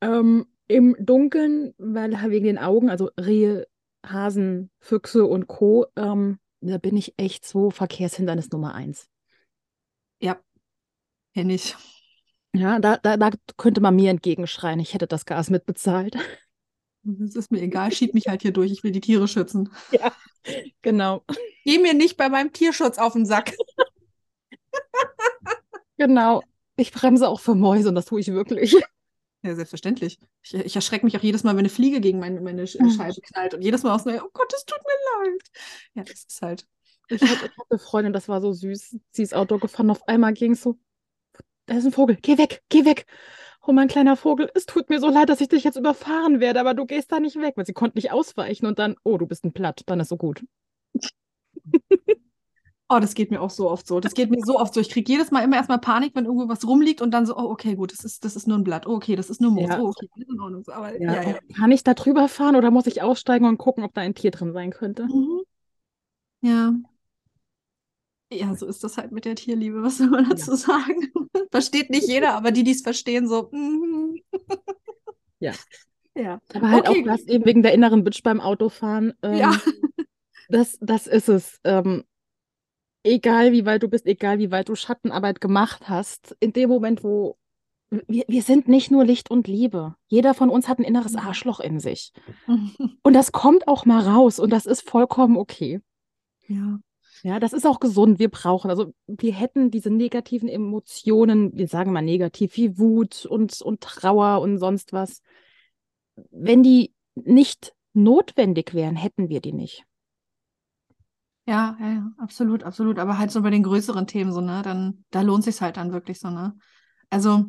Ähm, Im Dunkeln, weil wegen den Augen, also Rehe, Hasen, Füchse und Co., ähm, da bin ich echt so Verkehrshindernis Nummer eins. Ja, kenn ich. Ja, da, da, da könnte man mir entgegenschreien, ich hätte das Gas mitbezahlt. Es ist mir egal, schieb mich halt hier durch. Ich will die Tiere schützen. Ja, genau. Geh mir nicht bei meinem Tierschutz auf den Sack. Genau. Ich bremse auch für Mäuse und das tue ich wirklich. Ja, selbstverständlich. Ich, ich erschrecke mich auch jedes Mal, wenn eine Fliege gegen meine, meine Mhm. Scheibe knallt. Und jedes Mal aus, oh Gott, es tut mir leid. Ja, das ist halt. Ich hatte, ich hatte eine Freundin, das war so süß. Sie ist Auto gefahren, auf einmal ging es so, da ist ein Vogel, geh weg, geh weg. Oh, mein kleiner Vogel, es tut mir so leid, dass ich dich jetzt überfahren werde, aber du gehst da nicht weg, weil sie konnte nicht ausweichen und dann, oh, du bist ein Platt, dann ist so gut. Oh, das geht mir auch so oft so. Das geht mir so oft so. Ich kriege jedes Mal immer erstmal Panik, wenn irgendwo was rumliegt und dann so, oh, okay, gut, das ist, das ist nur ein Blatt. Oh, okay, das ist nur Moos. Ja. Oh, okay, alles in Ordnung. Aber Ja, ja, ja. Kann ich da drüber fahren oder muss ich aussteigen und gucken, ob da ein Tier drin sein könnte? Mhm. Ja. Ja, so ist das halt mit der Tierliebe. Was soll man dazu sagen? Versteht nicht jeder, aber die, die es verstehen, so. mhm. Ja. Ja. Aber halt Okay, auch das eben wegen der inneren Bitch beim Autofahren. Ähm, Ja. Das, das ist es. Ähm, egal wie weit du bist, egal wie weit du Schattenarbeit gemacht hast, in dem Moment, wo wir, wir sind nicht nur Licht und Liebe. Jeder von uns hat ein inneres. Arschloch in sich. Und das kommt auch mal raus und das ist vollkommen okay. Ja. Ja, das ist auch gesund. Wir brauchen, also wir hätten diese negativen Emotionen, wir sagen mal negativ, wie Wut und, und Trauer und sonst was. Wenn die nicht notwendig wären, hätten wir die nicht. Ja, ja, ja, absolut, absolut. Aber halt so bei den größeren Themen so, ne, dann, da lohnt sich halt dann wirklich so, ne? Also,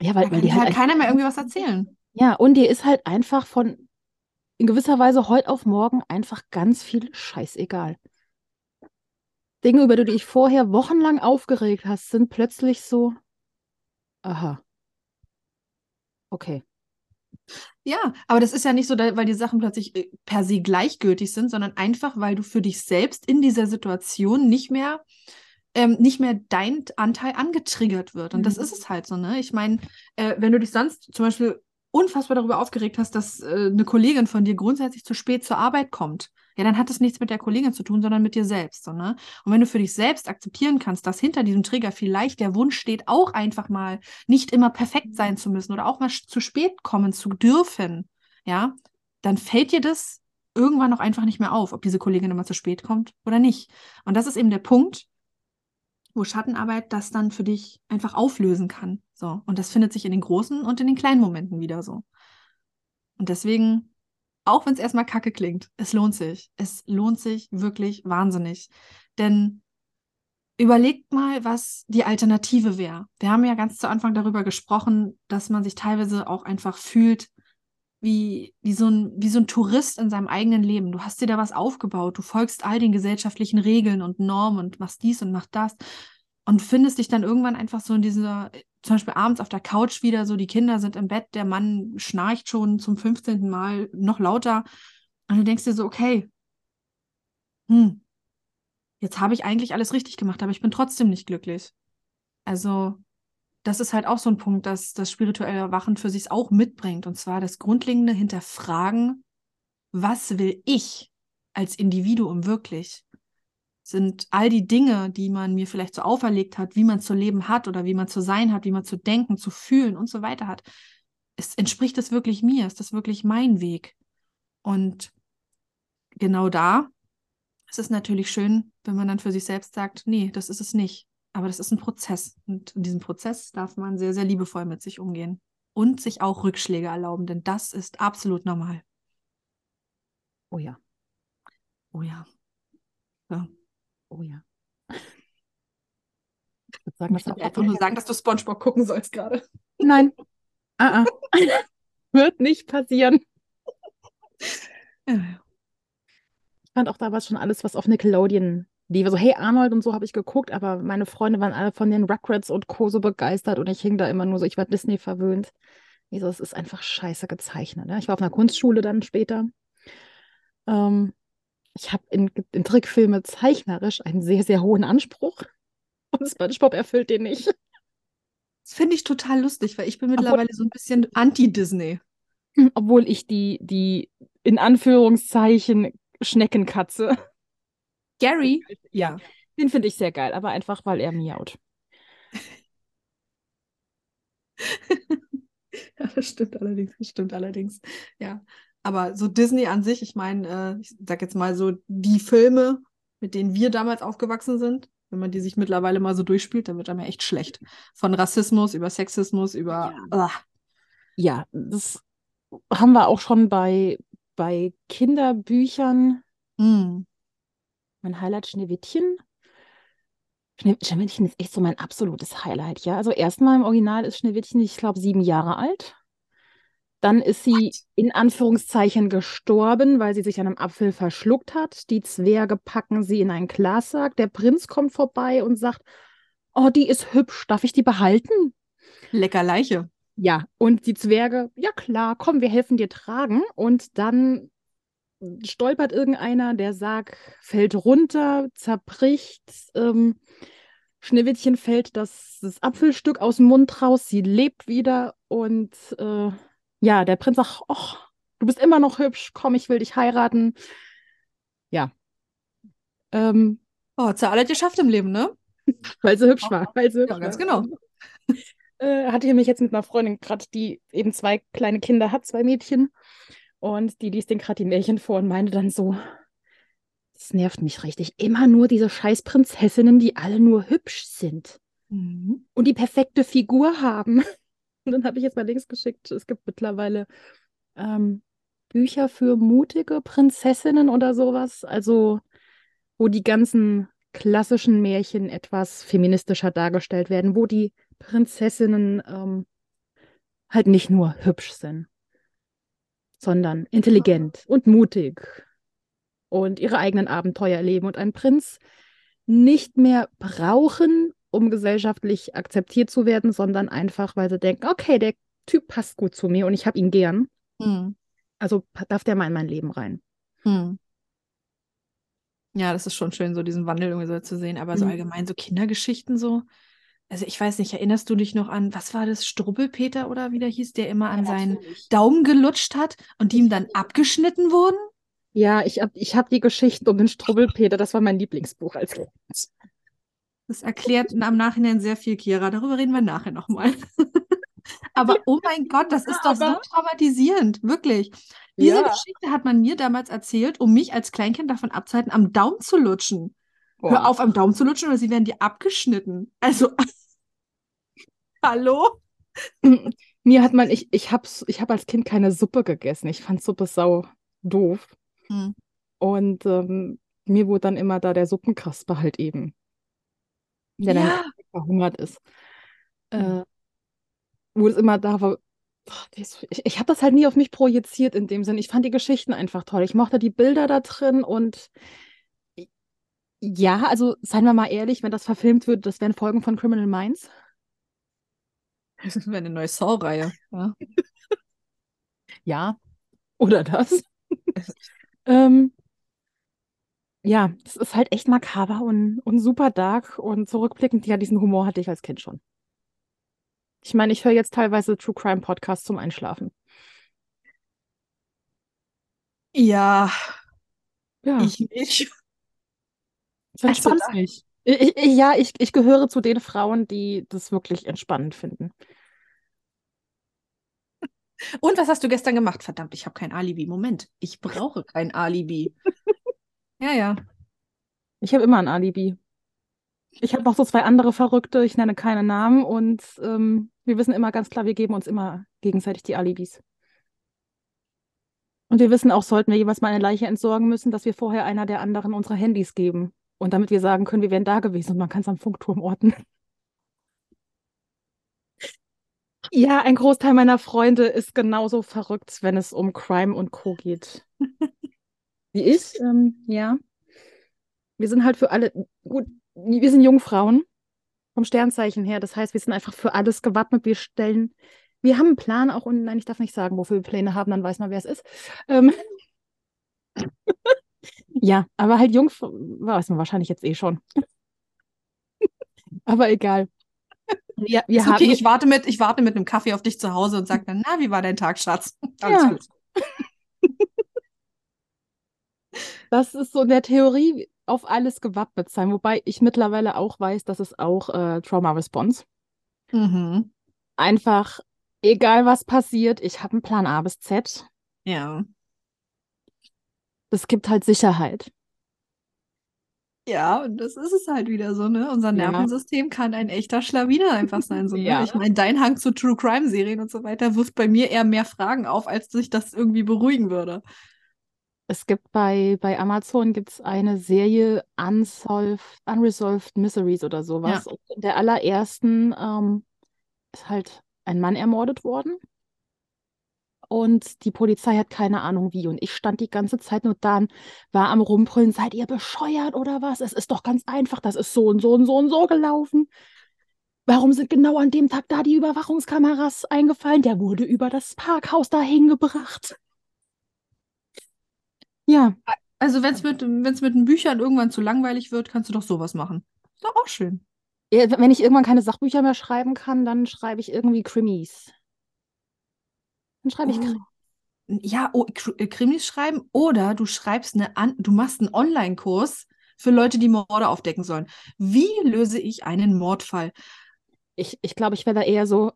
Ja, weil, da weil kann die halt halt keiner mehr irgendwie was erzählen. Ja, und dir ist halt einfach von in gewisser Weise heute auf morgen einfach ganz viel scheißegal. Dinge, über die du dich vorher wochenlang aufgeregt hast, sind plötzlich so, aha. Okay. Ja, aber das ist ja nicht so, weil die Sachen plötzlich äh, per se gleichgültig sind, sondern einfach, weil du für dich selbst in dieser Situation nicht mehr, ähm, nicht mehr dein Anteil angetriggert wird. Und das Mhm. ist es halt so, ne? Ich meine, äh, wenn du dich sonst zum Beispiel unfassbar darüber aufgeregt hast, dass äh, eine Kollegin von dir grundsätzlich zu spät zur Arbeit kommt, ja, dann hat das nichts mit der Kollegin zu tun, sondern mit dir selbst, so, ne? Und wenn du für dich selbst akzeptieren kannst, dass hinter diesem Trigger vielleicht der Wunsch steht, auch einfach mal nicht immer perfekt sein zu müssen oder auch mal zu spät kommen zu dürfen, ja, dann fällt dir das irgendwann auch einfach nicht mehr auf, ob diese Kollegin immer zu spät kommt oder nicht. Und das ist eben der Punkt, wo Schattenarbeit das dann für dich einfach auflösen kann. So. Und das findet sich in den großen und in den kleinen Momenten wieder so. Und deswegen, auch wenn es erstmal kacke klingt, es lohnt sich. Es lohnt sich wirklich wahnsinnig. Denn überlegt mal, was die Alternative wäre. Wir haben ja ganz zu Anfang darüber gesprochen, dass man sich teilweise auch einfach fühlt, wie, wie, so ein, wie so ein Tourist in seinem eigenen Leben. Du hast dir da was aufgebaut, du folgst all den gesellschaftlichen Regeln und Normen und machst dies und machst das und findest dich dann irgendwann einfach so in dieser, zum Beispiel abends auf der Couch wieder, so die Kinder sind im Bett, der Mann schnarcht schon zum 15. Mal noch lauter und du denkst dir so, okay, hm, jetzt habe ich eigentlich alles richtig gemacht, aber ich bin trotzdem nicht glücklich. Also das ist halt auch so ein Punkt, dass das spirituelle Erwachen für sich auch mitbringt. Und zwar das grundlegende Hinterfragen, was will ich als Individuum wirklich? Sind all die Dinge, die man mir vielleicht so auferlegt hat, wie man zu leben hat oder wie man zu sein hat, wie man zu denken, zu fühlen und so weiter hat, es, entspricht das wirklich mir? Ist das wirklich mein Weg? Und genau da ist es natürlich schön, wenn man dann für sich selbst sagt, nee, das ist es nicht. Aber das ist ein Prozess. Und in diesem Prozess darf man sehr, sehr liebevoll mit sich umgehen. Und sich auch Rückschläge erlauben, denn das ist absolut normal. Oh ja. Oh ja. ja. Oh ja. Ich würde sagen, ich das einfach nur sagen, dass du SpongeBob gucken sollst gerade. Nein. Uh -uh. Wird nicht passieren. Ja. Ich fand auch damals schon alles, was auf Nickelodeon lief. Also, hey Arnold und so habe ich geguckt, aber meine Freunde waren alle von den Rugrats und Co. so begeistert und ich hing da immer nur so, ich war Disney verwöhnt. Ich so, es ist einfach scheiße gezeichnet. Ne? Ich war auf einer Kunstschule dann später. Ähm, ich habe in, in Trickfilme zeichnerisch einen sehr, sehr hohen Anspruch. Und SpongeBob erfüllt den nicht. Das finde ich total lustig, weil ich bin mittlerweile Obwohl, so ein bisschen anti-Disney. Obwohl ich die, die in Anführungszeichen Schneckenkatze. Gary? Ja. Den finde ich sehr geil, aber einfach, weil er miaut. ja, das stimmt allerdings, das stimmt allerdings. Ja. Aber so Disney an sich, ich meine, äh, ich sag jetzt mal so, die Filme, mit denen wir damals aufgewachsen sind, wenn man die sich mittlerweile mal so durchspielt, dann wird einem ja echt schlecht. Von Rassismus über Sexismus, über. Ja, ja das haben wir auch schon bei, bei Kinderbüchern. Mm. Mein Highlight Schneewittchen. Schneewittchen ist echt so mein absolutes Highlight, ja. Also erstmal im Original ist Schneewittchen, ich glaube, sieben Jahre alt. Dann ist sie in Anführungszeichen gestorben, weil sie sich an einem Apfel verschluckt hat. Die Zwerge packen sie in einen Glassack. Der Prinz kommt vorbei und sagt, oh, die ist hübsch, darf ich die behalten? Lecker Leiche. Ja, und die Zwerge, ja klar, komm, wir helfen dir tragen. Und dann stolpert irgendeiner, der Sarg fällt runter, zerbricht. Ähm, Schneewittchen fällt das, das, Apfelstück aus dem Mund raus, sie lebt wieder und äh, ja, der Prinz sagt, ach, du bist immer noch hübsch, komm, ich will dich heiraten. Ja. Ähm, oh, hat sie alles geschafft im Leben, ne? weil sie hübsch war. Weil sie hübsch ja, ganz war. genau. Äh, hatte ich mich jetzt mit einer Freundin gerade, die eben zwei kleine Kinder hat, zwei Mädchen. Und die liest den gerade die Märchen vor und meinte dann so, das nervt mich richtig. Immer nur diese scheiß Prinzessinnen, die alle nur hübsch sind. Mhm. Und die perfekte Figur haben. Und dann habe ich jetzt mal Links geschickt. Es gibt mittlerweile ähm, Bücher für mutige Prinzessinnen oder sowas. Also, wo die ganzen klassischen Märchen etwas feministischer dargestellt werden, wo die Prinzessinnen ähm, halt nicht nur hübsch sind sondern intelligent und mutig und ihre eigenen Abenteuer erleben und einen Prinz nicht mehr brauchen, um gesellschaftlich akzeptiert zu werden, sondern einfach, weil sie denken, okay, der Typ passt gut zu mir und ich habe ihn gern. Hm. Also darf der mal in mein Leben rein. Hm. Ja, das ist schon schön, so diesen Wandel irgendwie so zu sehen, aber so hm. allgemein so Kindergeschichten so, also ich weiß nicht, erinnerst du dich noch an, was war das, Strubbelpeter oder wie der hieß, der immer an ja, seinen Daumen gelutscht hat und die ihm dann abgeschnitten wurden? Ja, ich habe ich hab die Geschichten um den Strubbelpeter, das war mein Lieblingsbuch als Kind. Das erklärt am Nachhinein sehr viel, Kira. Darüber reden wir nachher nochmal. Aber oh mein Gott, das ist doch so traumatisierend, wirklich. Diese ja. Geschichte hat man mir damals erzählt, um mich als Kleinkind davon abzuhalten, am Daumen zu lutschen. Boah. Hör auf, am Daumen zu lutschen oder sie werden dir abgeschnitten. Also, hallo? Mir hat man, ich, ich habe ich hab als Kind keine Suppe gegessen. Ich fand Suppe sau doof. Hm. Und ähm, mir wurde dann immer da der Suppenkasper halt eben, der ja. dann verhungert ist. Äh, wo es immer da war, ich, ich habe das halt nie auf mich projiziert in dem Sinn. Ich fand die Geschichten einfach toll. Ich mochte die Bilder da drin und ja, also seien wir mal ehrlich, wenn das verfilmt wird, das wären Folgen von Criminal Minds. Das wäre eine neue Saw-Reihe. Ja. ja, oder das. ähm, ja, das ist halt echt makaber und, und super dark und zurückblickend, ja, diesen Humor hatte ich als Kind schon. Ich meine, ich höre jetzt teilweise True Crime Podcasts zum Einschlafen. Ja, Ja, ich nicht. entspannt mich. Ich, ich, ja, ich, ich gehöre zu den Frauen, die das wirklich entspannend finden. Und was hast du gestern gemacht? Verdammt, ich habe kein Alibi. Moment, ich brauche kein Alibi. Ja, ja. Ich habe immer ein Alibi. Ich habe noch so zwei andere Verrückte, ich nenne keine Namen und ähm, wir wissen immer ganz klar, wir geben uns immer gegenseitig die Alibis. Und wir wissen auch, sollten wir jeweils mal eine Leiche entsorgen müssen, dass wir vorher einer der anderen unsere Handys geben. Und damit wir sagen können, wir wären da gewesen und man kann es am Funkturm orten. Ja, ein Großteil meiner Freunde ist genauso verrückt, wenn es um Crime und Co. geht. Wie ich, ähm, ja. Wir sind halt für alle, gut, wir sind Jungfrauen vom Sternzeichen her. Das heißt, wir sind einfach für alles gewappnet. Wir stellen, wir haben einen Plan auch und nein, ich darf nicht sagen, wofür wir Pläne haben, dann weiß man, wer es ist. Ähm, ja, aber halt Jungf weiß man wahrscheinlich jetzt eh schon. Aber egal. Ja, wir Ist haben okay, ich warte mit, ich warte mit einem Kaffee auf dich zu Hause und sag dann, na, wie war dein Tag, Schatz? Alles Ja. gut. Das ist so in der Theorie auf alles gewappnet sein, wobei ich mittlerweile auch weiß, dass es auch äh, Trauma Response. Mhm. Einfach, egal was passiert, ich habe einen Plan A bis Z. Ja. Das gibt halt Sicherheit. Ja, und das ist es halt wieder so, ne? Unser Ja. Nervensystem kann ein echter Schlawiner einfach sein. So, ne? Ja. Ich meine, dein Hang zu True Crime Serien und so weiter wirft bei mir eher mehr Fragen auf, als sich das irgendwie beruhigen würde. Es gibt bei, bei Amazon gibt's eine Serie Unsolved, Unresolved Mysteries oder sowas. Und in der allerersten ähm, ist halt ein Mann ermordet worden. Und die Polizei hat keine Ahnung wie. Und ich stand die ganze Zeit nur da und war am Rumbrüllen, seid ihr bescheuert oder was? Es ist doch ganz einfach, das ist so und so und so und so gelaufen. Warum sind genau an dem Tag da die Überwachungskameras eingefallen? Der wurde über das Parkhaus dahin gebracht. Ja, Also, wenn es mit, wenn's mit den Büchern irgendwann zu langweilig wird, kannst du doch sowas machen. Ist doch auch schön. Ja, Wenn ich irgendwann keine Sachbücher mehr schreiben kann, dann schreibe ich irgendwie Krimis. Dann schreibe ich Krimis. Oh. Ja, oh, äh, Krimis schreiben oder du schreibst eine an, du machst einen Online-Kurs für Leute, die Morde aufdecken sollen. Wie löse ich einen Mordfall? Ich, ich glaube, ich wäre da eher so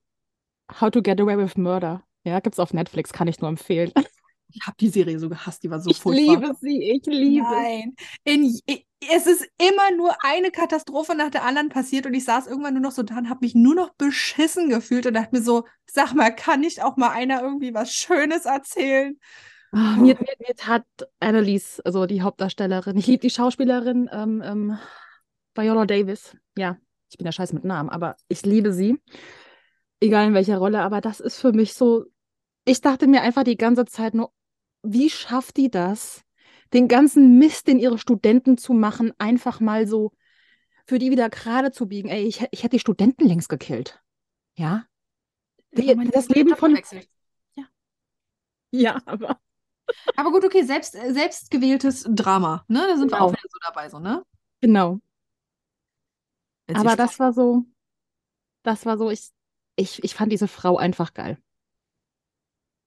How to Get Away with Murder. Ja, gibt's auf Netflix, kann ich nur empfehlen. Ich habe die Serie so gehasst, die war so Ich furchtbar. liebe sie, ich liebe sie. Nein. In, i- es ist immer nur eine Katastrophe nach der anderen passiert und ich saß irgendwann nur noch so da und habe mich nur noch beschissen gefühlt und dachte mir so, sag mal, kann nicht auch mal einer irgendwie was Schönes erzählen? Ah, mir, mir, mir tat Annalise, also die Hauptdarstellerin, ich liebe die Schauspielerin, ähm, ähm, Viola Davis. Ja, ich bin ja scheiße mit Namen, aber ich liebe sie. Egal in welcher Rolle, aber das ist für mich so, ich dachte mir einfach die ganze Zeit nur, wie schafft die das, den ganzen Mist, den ihre Studenten zu machen, einfach mal so für die wieder gerade zu biegen? Ey, ich, ich hätte die Studenten längst gekillt. Ja? Die, Meine das Leben von. gewechselt. Ja, aber. Aber gut, okay, selbst, äh, selbstgewähltes Drama, ne? Da sind wir Genau. auch wieder so dabei, so, ne? Genau. Sie Aber das war so, das war so, ich, ich, ich fand diese Frau einfach geil.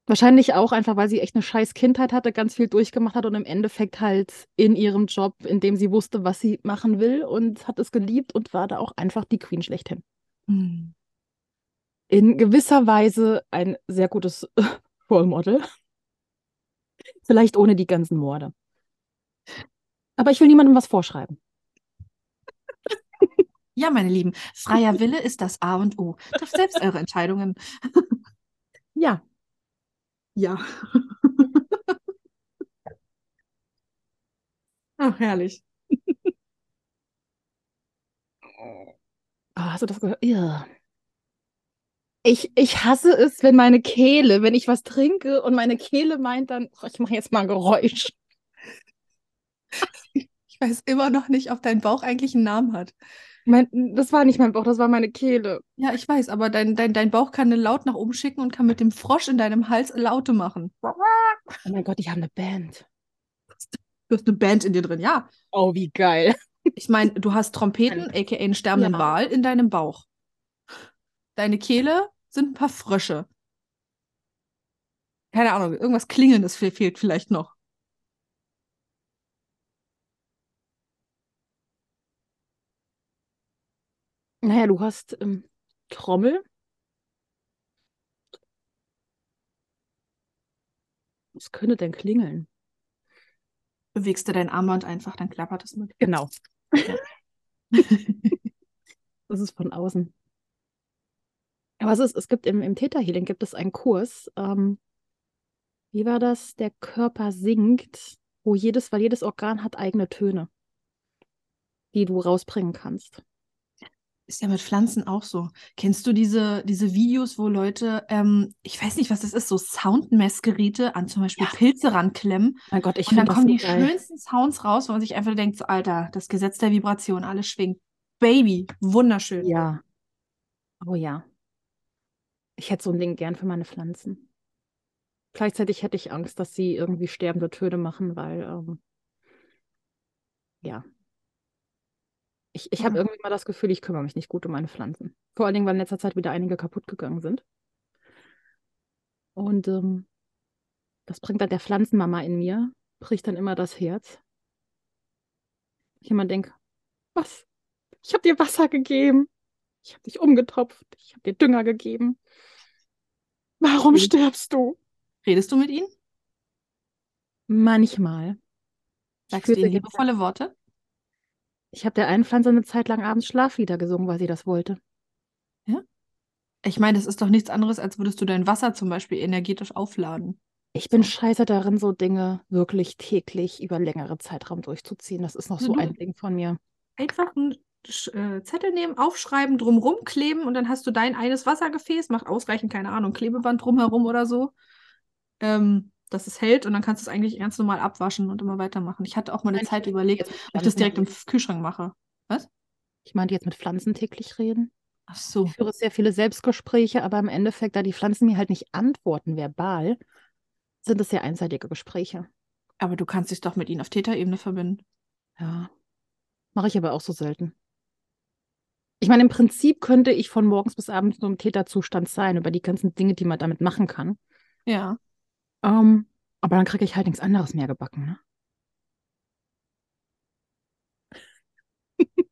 Wahrscheinlich auch einfach, weil sie echt eine scheiß Kindheit hatte, ganz viel durchgemacht hat und im Endeffekt halt in ihrem Job, in dem sie wusste, was sie machen will und hat es geliebt und war da auch einfach die Queen schlechthin. Hm. In gewisser Weise ein sehr gutes Role Model. Vielleicht ohne die ganzen Morde. Aber ich will niemandem was vorschreiben. Ja, meine Lieben, freier Wille ist das A und O. Trifft selbst eure Entscheidungen. Ja, Ja. Ach, herrlich. Ah, hast du das gehört? Ja. Ich, ich hasse es, wenn meine Kehle, wenn ich was trinke und meine Kehle meint dann, oh, ich mache jetzt mal ein Geräusch. Ich weiß immer noch nicht, ob dein Bauch eigentlich einen Namen hat. Mein, das war nicht mein Bauch, das war meine Kehle. Ja, ich weiß, aber dein, dein, dein Bauch kann einen Laut nach oben schicken und kann mit dem Frosch in deinem Hals Laute machen. Oh mein Gott, die haben eine Band. Du hast eine Band in dir drin, ja. Oh, wie geil. Ich meine, du hast Trompeten, aka einen sterbenden Ja. Wal, in deinem Bauch. deine Kehle sind ein paar Frösche. Keine Ahnung, irgendwas Klingendes fe- fehlt vielleicht noch. Naja, du hast ähm, Trommel. Was könnte denn klingeln? Bewegst du dein Armband einfach, dann klappert es mit. Genau. Das ist von außen. Aber es ist, es gibt im, im Theta Healing gibt es einen Kurs. Ähm, wie war das? Der Körper singt, wo jedes, weil jedes Organ hat eigene Töne, die du rausbringen kannst. Ist ja mit Pflanzen auch so. Kennst du diese, diese Videos, wo Leute, ähm, ich weiß nicht, was das ist, so Soundmessgeräte an zum Beispiel Ja. Pilze ranklemmen Mein Gott, ich und dann kommen die geil. schönsten Sounds raus, wo man sich einfach denkt, so, Alter, das Gesetz der Vibration, alles schwingt. Baby, wunderschön. Ja. Oh ja. Ich hätte so ein Ding gern für meine Pflanzen. Gleichzeitig hätte ich Angst, dass sie irgendwie sterbende Töne machen, weil, ähm, ja. Ich, ich habe Ja. irgendwie mal das Gefühl, ich kümmere mich nicht gut um meine Pflanzen. Vor allen Dingen, weil in letzter Zeit wieder einige kaputt gegangen sind. Und ähm, das bringt dann der Pflanzenmama in mir, bricht dann immer das Herz. Ich immer denke, was? Ich habe dir Wasser gegeben. Ich habe dich umgetopft. Ich habe dir Dünger gegeben. Warum Mhm. stirbst du? Redest du mit ihnen? Manchmal. Sagst du ihnen liebevolle Worte? Ich habe der einen Pflanze eine Zeit lang abends Schlaflieder gesungen, weil sie das wollte. Ich meine, das ist doch nichts anderes, als würdest du dein Wasser zum Beispiel energetisch aufladen. Ich bin So. scheiße darin, so Dinge wirklich täglich über längere Zeitraum durchzuziehen. Das ist noch so du- ein Ding von mir. Einfach einen Sch- äh, Zettel nehmen, aufschreiben, drumrum kleben und dann hast du dein eines Wassergefäß, macht ausreichend, keine Ahnung, Klebeband drumherum oder so, ähm, dass es hält und dann kannst du es eigentlich ganz normal abwaschen und immer weitermachen. Ich hatte auch mal eine Zeit überlegt, ob ich das direkt im Kühlschrank mache. Was? Ich meinte jetzt mit Pflanzen täglich reden. Ach so. Ich führe sehr viele Selbstgespräche, aber im Endeffekt, da die Pflanzen mir halt nicht antworten verbal, sind es sehr einseitige Gespräche. Aber du kannst dich doch mit ihnen auf Täterebene verbinden. Ja. Mache ich aber auch so selten. Ich meine, im Prinzip könnte ich von morgens bis abends nur im Täterzustand sein, über die ganzen Dinge, die man damit machen kann. Ja. Ähm, aber dann kriege ich halt nichts anderes mehr gebacken, ne?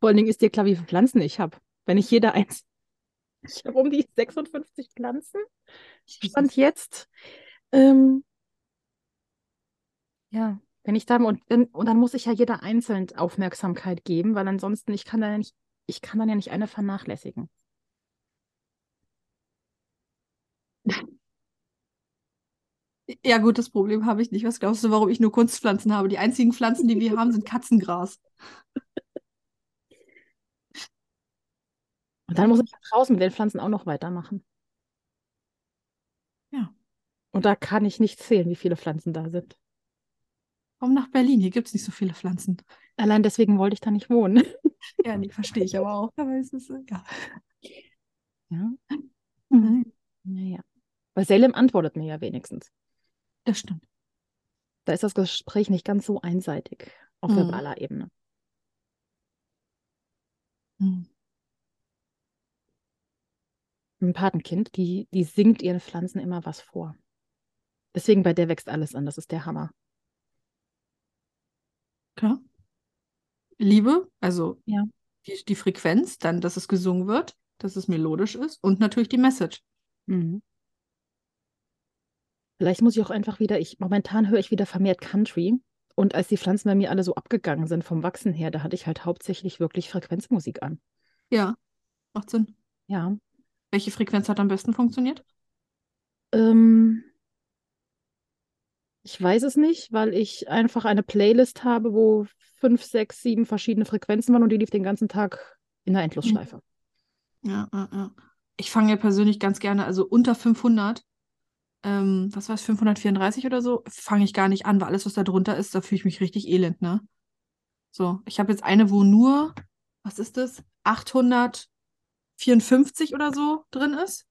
Vor allen Dingen ist dir klar, wie viele Pflanzen ich habe. Wenn ich jeder eins. Ich habe um die 56 Pflanzen. Stand jetzt. Ähm, ja, wenn ich da und, und dann muss ich ja jeder einzeln Aufmerksamkeit geben, weil ansonsten ich kann dann ja nicht, ich kann dann ja nicht eine vernachlässigen. Ja, gut, das Problem habe ich nicht. Was glaubst du, warum ich nur Kunstpflanzen habe? Die einzigen Pflanzen, die wir haben, sind Katzengras. Und dann muss ich draußen mit den Pflanzen auch noch weitermachen. Ja. Und da kann ich nicht zählen, wie viele Pflanzen da sind. Komm nach Berlin, hier gibt es nicht so viele Pflanzen. Allein deswegen wollte ich da nicht wohnen. Ja, nee, verstehe ich aber auch. Aber es ist, ja. Ja. Mhm. Naja. Bei Salem antwortet mir ja wenigstens. Das stimmt. Da ist das Gespräch nicht ganz so einseitig auf Mhm. verbaler Ebene. Mhm. Ein Patenkind, die, die singt ihren Pflanzen immer was vor. Deswegen bei der wächst alles an. Das ist der Hammer. Klar. Liebe, also Ja. die, die Frequenz, dann, dass es gesungen wird, dass es melodisch ist und natürlich die Message. Mhm. Vielleicht muss ich auch einfach wieder, ich, momentan höre ich wieder vermehrt Country. Und als die Pflanzen bei mir alle so abgegangen sind vom Wachsen her, da hatte ich halt hauptsächlich wirklich Frequenzmusik an. Ja, macht Sinn. Ja. Welche Frequenz hat am besten funktioniert? Ähm, ich weiß es nicht, weil ich einfach eine Playlist habe, wo fünf, sechs, sieben verschiedene Frequenzen waren und die lief den ganzen Tag in der Endlosschleife. Ja, ja, ja. Ich fange ja persönlich ganz gerne, also unter 500, ähm, was war es, 534 oder so, fange ich gar nicht an, weil alles, was da drunter ist, da fühle ich mich richtig elend, ne? So, ich habe jetzt eine, wo nur, was ist das, 854 oder so drin ist.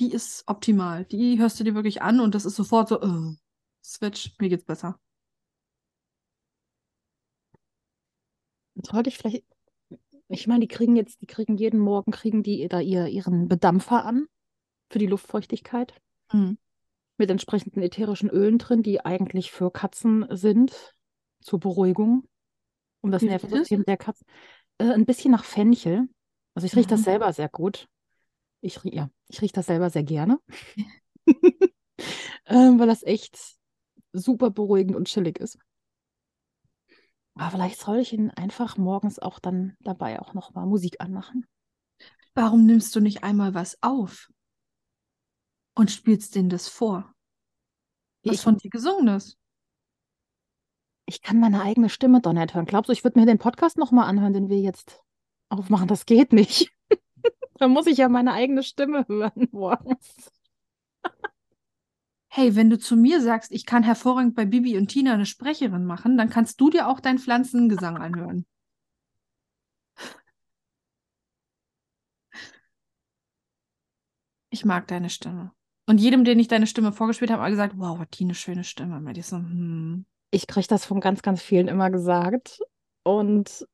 Die ist optimal. Die hörst du dir wirklich an und das ist sofort so, äh, Switch, mir geht's besser. Sollte ich vielleicht, Ich meine, die kriegen jetzt, die kriegen jeden Morgen, kriegen die da ihr, ihren Bedampfer an für die Luftfeuchtigkeit Mhm. Mit entsprechenden ätherischen Ölen drin, die eigentlich für Katzen sind, zur Beruhigung, um das Nervensystem der Katzen. Äh, ein bisschen nach Fenchel. Also ich rieche das Mhm. selber sehr gut. Ich, ja, ich rieche das selber sehr gerne. ähm, weil das echt super beruhigend und chillig ist. Aber vielleicht soll ich ihn einfach morgens auch dann dabei auch noch mal Musik anmachen. Warum nimmst du nicht einmal was auf und spielst denen das vor? Was Ich, von dir gesungen ist? ich kann meine eigene Stimme doch nicht hören. Glaubst du, ich würde mir den Podcast noch mal anhören, den wir jetzt aufmachen? Das geht nicht. Da muss ich ja meine eigene Stimme hören morgens. Hey, wenn du zu mir sagst, ich kann hervorragend bei Bibi und Tina eine Sprecherin machen, dann kannst du dir auch deinen Pflanzengesang anhören. Ich mag deine Stimme. Und jedem, den ich deine Stimme vorgespielt habe, hat gesagt, wow, hat Tina eine schöne Stimme. Und ich so, hm. Ich kriege das von ganz, ganz vielen immer gesagt. Und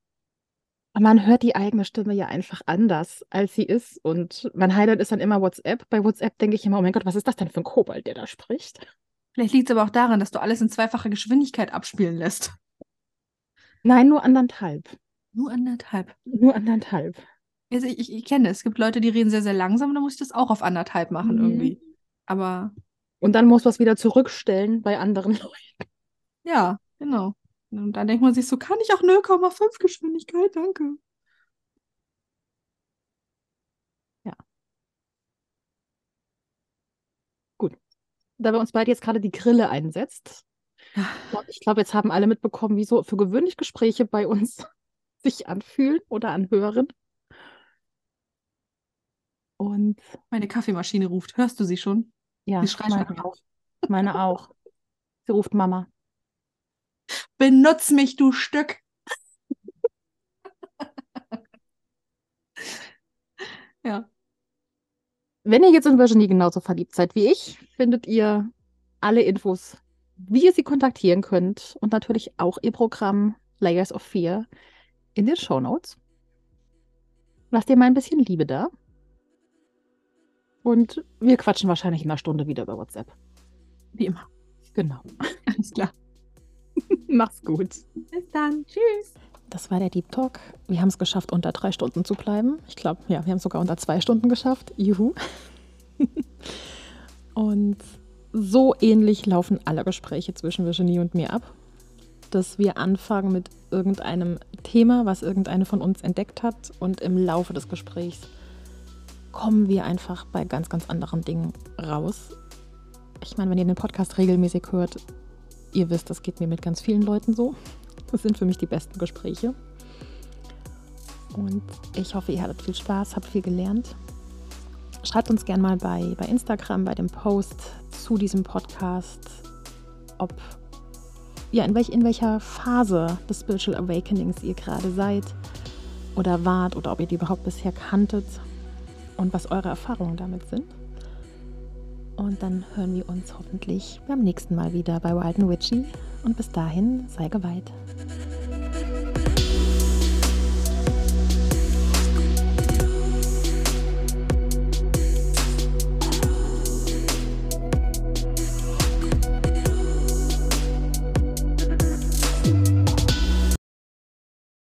man hört die eigene Stimme ja einfach anders, als sie ist. Und mein Highlight ist dann immer WhatsApp. Bei WhatsApp denke ich immer, oh mein Gott, was ist das denn für ein Kobold, der da spricht? Vielleicht liegt es aber auch daran, dass du alles in zweifacher Geschwindigkeit abspielen lässt. Nein, nur anderthalb. Nur anderthalb. Nur anderthalb. Also ich, ich, ich kenne es. Es gibt Leute, die reden sehr, sehr langsam, da muss ich das auch auf anderthalb machen Mhm. irgendwie. Aber Und dann muss man es wieder zurückstellen bei anderen Leuten. ja, genau. Und dann denkt man sich so, kann ich auch 0,5 Geschwindigkeit? Danke. Da bei uns beide jetzt gerade die Grille einsetzt. Ja. Ich glaube, jetzt haben alle mitbekommen, wie so für gewöhnlich Gespräche bei uns sich anfühlen oder anhören. Und Meine Kaffeemaschine ruft. Hörst du sie schon? Ja, Sie schreit meine auch. Meine auch. Sie ruft Mama. Benutz mich, du Stück. ja. Wenn ihr jetzt in Virginie genauso verliebt seid wie ich, findet ihr alle Infos, wie ihr sie kontaktieren könnt und natürlich auch ihr Programm Layers of Fear in den Shownotes. Lasst ihr mal ein bisschen Liebe da. Und wir quatschen wahrscheinlich in einer Stunde wieder über WhatsApp. Wie immer. Genau. Alles klar. Mach's gut. Bis dann. Tschüss. Das war der Deep Talk. Wir haben es geschafft, unter drei Stunden zu bleiben. Ich glaube, ja, wir haben es sogar unter zwei Stunden geschafft. Juhu. und so ähnlich laufen alle Gespräche zwischen Virginie und mir ab. Dass wir anfangen mit irgendeinem Thema, was irgendeine von uns entdeckt hat. Und im Laufe des Gesprächs kommen wir einfach bei ganz, ganz anderen Dingen raus. Ich meine, wenn ihr den Podcast regelmäßig hört, ihr wisst, das geht mir mit ganz vielen Leuten so. Das sind für mich die besten Gespräche. Und ich hoffe, ihr hattet viel Spaß, habt viel gelernt. Schreibt uns gerne mal bei, bei Instagram, bei dem Post zu diesem Podcast, ob ja, in, welch, in welcher Phase des Spiritual Awakenings ihr gerade seid oder wart oder ob ihr die überhaupt bisher kanntet und was eure Erfahrungen damit sind. Und dann hören wir uns hoffentlich beim nächsten Mal wieder bei Wild and Witchy. Und bis dahin, sei geweiht.